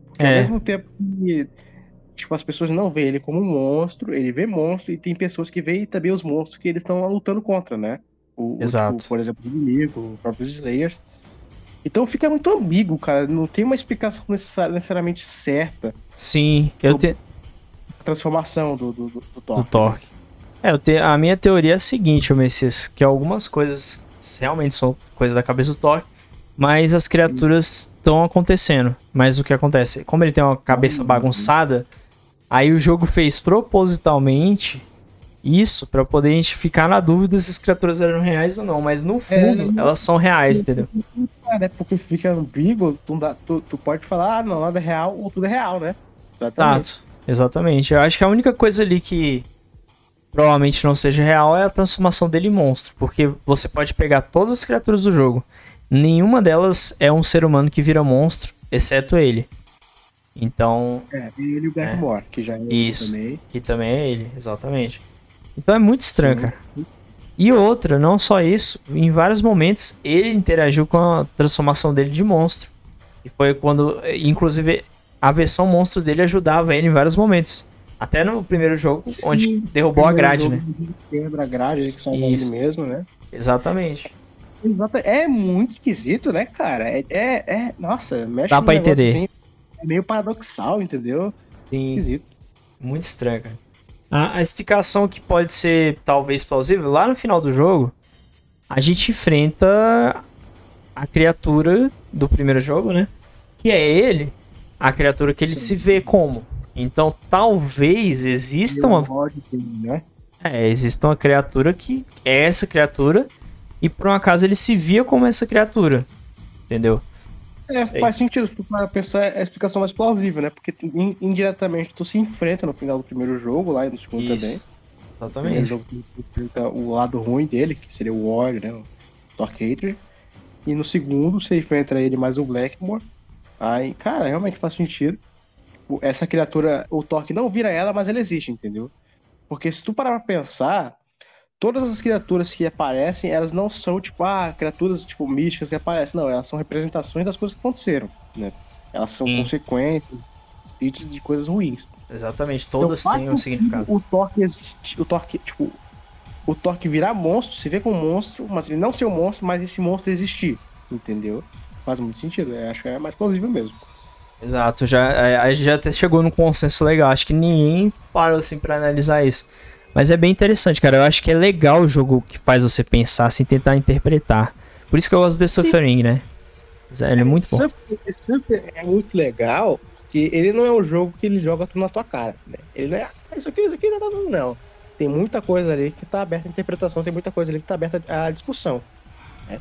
Porque é. ao mesmo tempo que Tipo, as pessoas não veem ele como um monstro, ele vê monstro, e tem pessoas que veem também os monstros que eles estão lutando contra, né? O, Exato. O, tipo, por exemplo, o inimigo, os próprios Slayers. Então fica muito ambíguo, cara. Não tem uma explicação necessariamente certa. Sim, eu tenho. A transformação do, do, do, do Torque. Do Torque. É, eu tenho, a minha teoria é a seguinte, Messias, que algumas coisas realmente são coisas da cabeça do Torque, mas as criaturas estão acontecendo. Mas o que acontece? Como ele tem uma cabeça bagunçada, Aí o jogo fez propositalmente isso para poder a gente ficar na dúvida se as criaturas eram reais ou não, mas no é, fundo é, elas são reais, entendeu? É, porque fica ambíguo, tu, tu, tu, pode falar, ah, não, nada é real ou tudo é real, né? Exatamente. Exato, exatamente. Eu acho que a única coisa ali que provavelmente não seja real é a transformação dele em monstro, porque você pode pegar todas as criaturas do jogo, nenhuma delas é um ser humano que vira monstro, exceto ele. Então. É, ele e o Blackmore, é, que já é isso, também. Que também é ele, exatamente. Então é muito estranho, cara. E outra, não só isso, em vários momentos ele interagiu com a transformação dele de monstro. E foi quando, inclusive, a versão monstro dele ajudava ele em vários momentos. Até no primeiro jogo, Sim, onde derrubou a grade, né? Quebra a grade, ele que salva ele mesmo, né? Exatamente. Exato. É muito esquisito, né, cara? É, é, é nossa, mexe Dá pra entender. Assim, é meio paradoxal, entendeu? Sim. Esquisito. Muito estranho, cara. A, a, explicação que pode ser talvez plausível, lá no final do jogo, a gente enfrenta a criatura do primeiro jogo, né? Que é ele, a criatura que ele Sim. se vê como. Então talvez exista uma. Né? É, exista uma criatura que é essa criatura e por um acaso ele se via como essa criatura. Entendeu? É, faz sentido se tu pensar é a explicação mais plausível, né? Porque indiretamente tu se enfrenta no final do primeiro jogo, lá e no segundo Isso. também. Exatamente. No jogo tu o lado ruim dele, que seria o Warrior, né? O Torquator. E no segundo você enfrenta ele mais o Blackmore. Aí, cara, realmente faz sentido. Essa criatura, o Torque não vira ela, mas ela existe, entendeu? Porque se tu parar pra pensar, todas as criaturas que aparecem, elas não são, tipo, ah, criaturas, tipo, místicas que aparecem. Não, elas são representações das coisas que aconteceram, né? Elas são Sim. consequências, espíritos de coisas ruins. Exatamente, Então, todas faz têm um significado. O Torque existe, o Torque, tipo, o Torque virar monstro, se vê como monstro, mas ele não ser um monstro, mas esse monstro existir, entendeu? Faz muito sentido, acho que é mais plausível mesmo. Exato, já, a gente já até chegou num consenso legal. Acho que ninguém parou assim pra analisar isso. Mas é bem interessante, cara. Eu acho que é legal o jogo que faz você pensar, assim, tentar interpretar. Por isso que eu gosto de Sim. Suffering, né? Ele é muito bom. Surfer é muito legal, porque ele não é um jogo que ele joga tudo na tua cara, né? Ele não é, ah, isso aqui, isso aqui, não, não, não. Tem muita coisa ali que tá aberta à interpretação, tem muita coisa ali que tá aberta à discussão, né?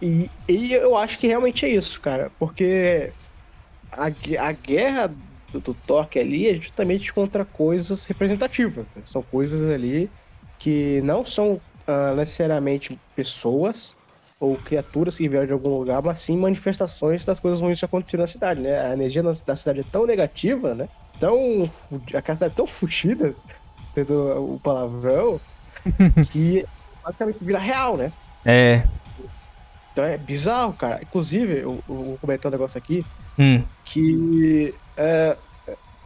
E, e eu acho que realmente é isso, cara, porque a, a guerra do, do Torque ali é justamente contra coisas representativas, né? São coisas ali que não são ah, necessariamente pessoas, ou criaturas que vieram de algum lugar, mas sim manifestações das coisas ruins que aconteceram na cidade, né? A energia na- da cidade é tão negativa, né? Tão. A cidade é tão fugida, tendo o palavrão, que basicamente vira real, né? É. Então é bizarro, cara. Inclusive, eu, eu vou comentar um negócio aqui Hum, que. É,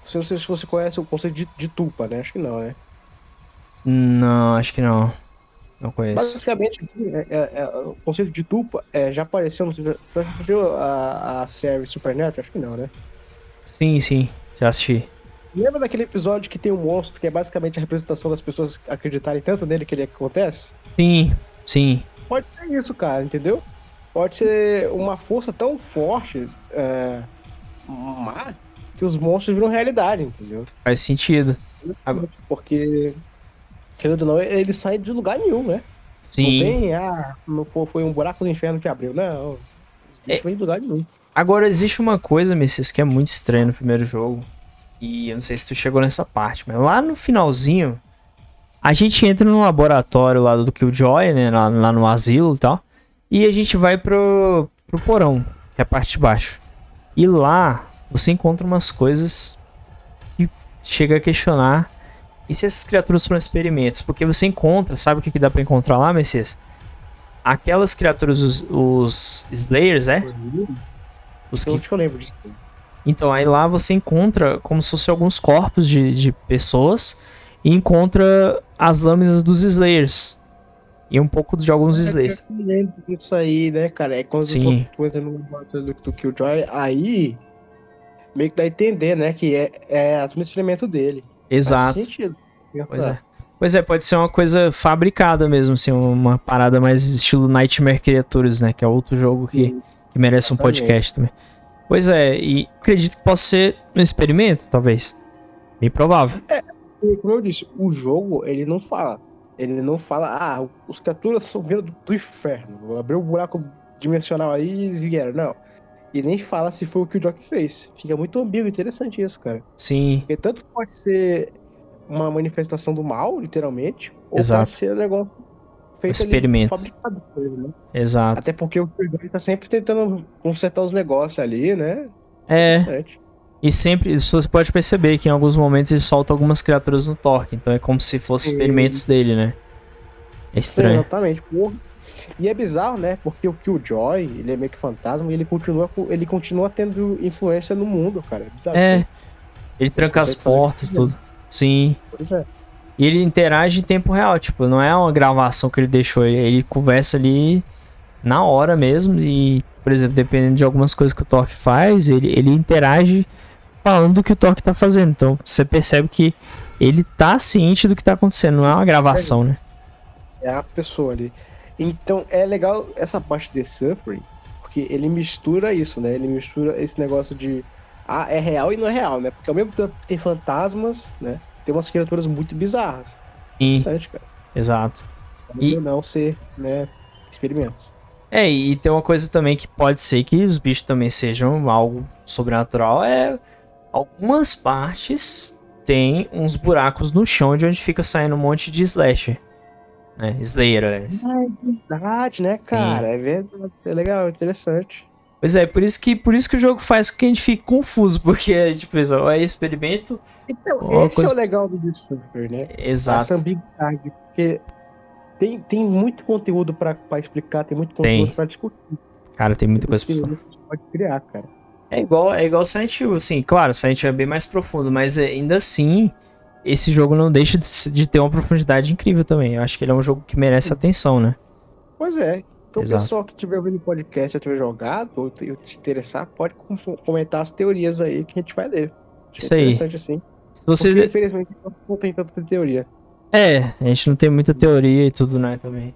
se, não sei se você conhece o conceito de, de tupa, né? Acho que não, né? não, acho que não. Não conheço. Basicamente, aqui, é- é- é, o conceito de tupa é, já apareceu no. Você já assistiu a, a série Supernatural? Acho que não, né? Sim, sim. Já assisti. Lembra daquele episódio que tem um monstro que é basicamente a representação das pessoas acreditarem tanto nele que ele acontece? Sim, sim. Pode ser isso, cara, entendeu? Pode ser uma força tão forte, é, má, que os monstros viram realidade, entendeu? Faz sentido. Porque, querendo ou não, ele sai de lugar nenhum, né? Não Sim. tem, ah, não foi um buraco do inferno que abriu. Não, É. não foi em lugar nenhum. Agora, existe uma coisa, Messias, que é muito estranha no primeiro jogo. E eu não sei se tu chegou nessa parte, mas lá no finalzinho, a gente entra no laboratório lá do Killjoy, né? Lá, lá no asilo e tal. E a gente vai pro, pro porão, que é a parte de baixo. E lá você encontra umas coisas que chega a questionar. E se essas criaturas foram experimentos? Porque você encontra, sabe o que, que dá pra encontrar lá, Messias? Aquelas criaturas, os, os Slayers, é? Os que Eu lembro disso. então, aí lá você encontra como se fossem alguns corpos de, de pessoas e encontra as lâminas dos Slayers. E um pouco de alguns Slayers. Eu lembro disso aí, né, cara? É quando Sim. tu, entra no do Killjoy, aí meio que dá a entender, né, que é, é o experimento dele. Exato. Faz sentido. Pois é. Pois é, pode ser uma coisa fabricada mesmo, assim, uma parada mais estilo Nightmare Creatures, né? Que é outro jogo que, Sim. que merece um podcast também. Pois é, e acredito que possa ser um experimento, talvez. Bem provável. E, como eu disse, o jogo, ele não fala. Ele não fala, ah, os criaturas são vindo do, do inferno. Abriu um buraco dimensional aí e eles vieram. Não. E nem fala se foi o que o Jock fez. Fica muito ambíguo, interessante isso, cara. Sim, Porque tanto pode ser uma manifestação do mal, literalmente, ou Exato. pode ser um negócio feito Experimento. ali, fabricado ele, né? exato. Até porque o Killjoy tá sempre tentando consertar os negócios ali, né? É. E sempre, você pode perceber que em alguns momentos ele solta algumas criaturas no torque. Então é como se fossem experimentos dele, né? É estranho. Exatamente, porra. E é bizarro, né? Porque o Killjoy, ele é meio que fantasma e ele continua, ele continua tendo influência no mundo, cara. É bizarro. É. Ele tranca as o que portas, tudo. Sim. Pois é. E ele interage em tempo real, tipo, não é uma gravação que ele deixou, ele, ele conversa ali na hora mesmo. E, por exemplo, dependendo de algumas coisas que o Torque faz, ele, ele interage falando do que o Torque tá fazendo. Então você percebe que ele tá ciente do que tá acontecendo, não é uma gravação, né? É a pessoa ali. Então é legal essa parte de Suffering, porque ele mistura isso, né? Ele mistura esse negócio de ah, é real e não é real, né? Porque ao mesmo tempo tem fantasmas, né? Tem umas criaturas muito bizarras. Sim, Interessante, cara. exato. E E- não ser, né? Experimentos. É, e tem uma coisa também que pode ser que os bichos também sejam algo sobrenatural. É. Algumas partes tem uns buracos no chão de onde fica saindo um monte de slasher. Né? Slayer, aliás. Ah, é verdade, né, Sim. cara? É verdade. Isso é legal, interessante. Pois é, por isso que, por isso que o jogo faz com que a gente fique confuso, porque a gente pensa, ó, é experimento. Então, Ó, esse coisa- é o legal do The Surfer, né? Exato. Essa ambiguidade, porque tem, tem muito conteúdo pra, pra explicar, tem muito Tem. conteúdo pra discutir. Cara, tem muita coisa pra falar. Pode criar, cara. É igual, é igual Silent Hill, assim, claro, Silent Hill é bem mais profundo, mas é, ainda assim, esse jogo não deixa de, de ter uma profundidade incrível também. Eu acho que ele é um jogo que merece atenção, né? Pois é. Então, o Exato. pessoal que tiver ouvindo o podcast, já tiver jogado, ou te, te interessar, pode com- comentar as teorias aí que a gente vai ler. Achei Isso aí. interessante assim. Se vocês. Porque, infelizmente, não tem tanta teoria. É, a gente não tem muita teoria e tudo, né, também.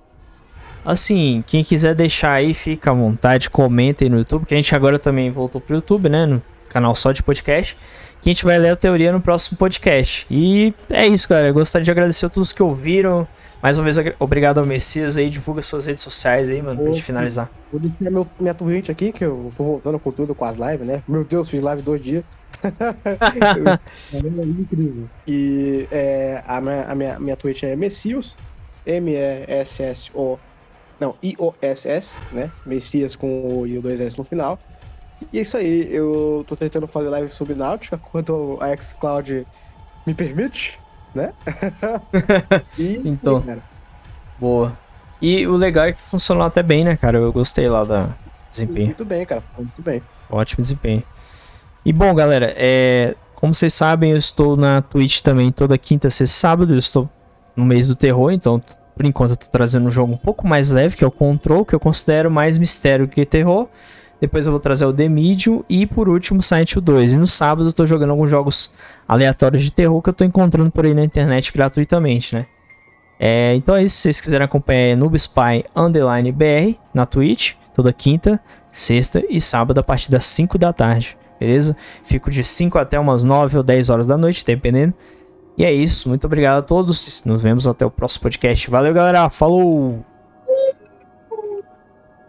Assim, quem quiser deixar aí, fica à vontade, comentem no YouTube, que a gente agora também voltou pro YouTube, né, no canal só de podcast, que a gente vai ler a teoria no próximo podcast. E é isso, galera, eu gostaria de agradecer a todos que ouviram, mais uma vez, obrigado ao Messias aí, divulga suas redes sociais aí, mano, pra gente finalizar. Vou dizer meu, minha Twitch aqui, que eu tô voltando com tudo com as lives, né? Meu Deus, fiz live dois dias. é incrível. E é, a, minha, a minha, minha Twitch é Messias, M-E-S-S-O. Não, I-O-S-S, né? Messias com o e o dois S no final. E é isso aí, eu tô tentando fazer live sobre Náutica quando a xCloud me permite, né? e é Então. cara. Boa. E o legal é que funcionou até bem, né, cara, eu gostei lá da desempenho. Muito bem, cara, muito bem. Ótimo desempenho. E bom, galera, é, como vocês sabem, eu estou na Twitch também toda quinta, sexta e sábado. Eu estou no mês do terror, então por enquanto eu tô trazendo um jogo um pouco mais leve, que é o Control, que eu considero mais mistério que terror. Depois eu vou trazer o The Medium e por último Silent Hill 2. E no sábado eu tô jogando alguns jogos aleatórios de terror que eu tô encontrando por aí na internet gratuitamente, né? É, então é isso, se vocês quiserem acompanhar é NoobSpy Underline BR na Twitch, toda quinta, sexta e sábado a partir das 5 da tarde, beleza? Fico de 5 até umas 9 ou 10 horas da noite, dependendo. E é isso, muito obrigado a todos. Nos vemos até o próximo podcast. Valeu, galera. Falou!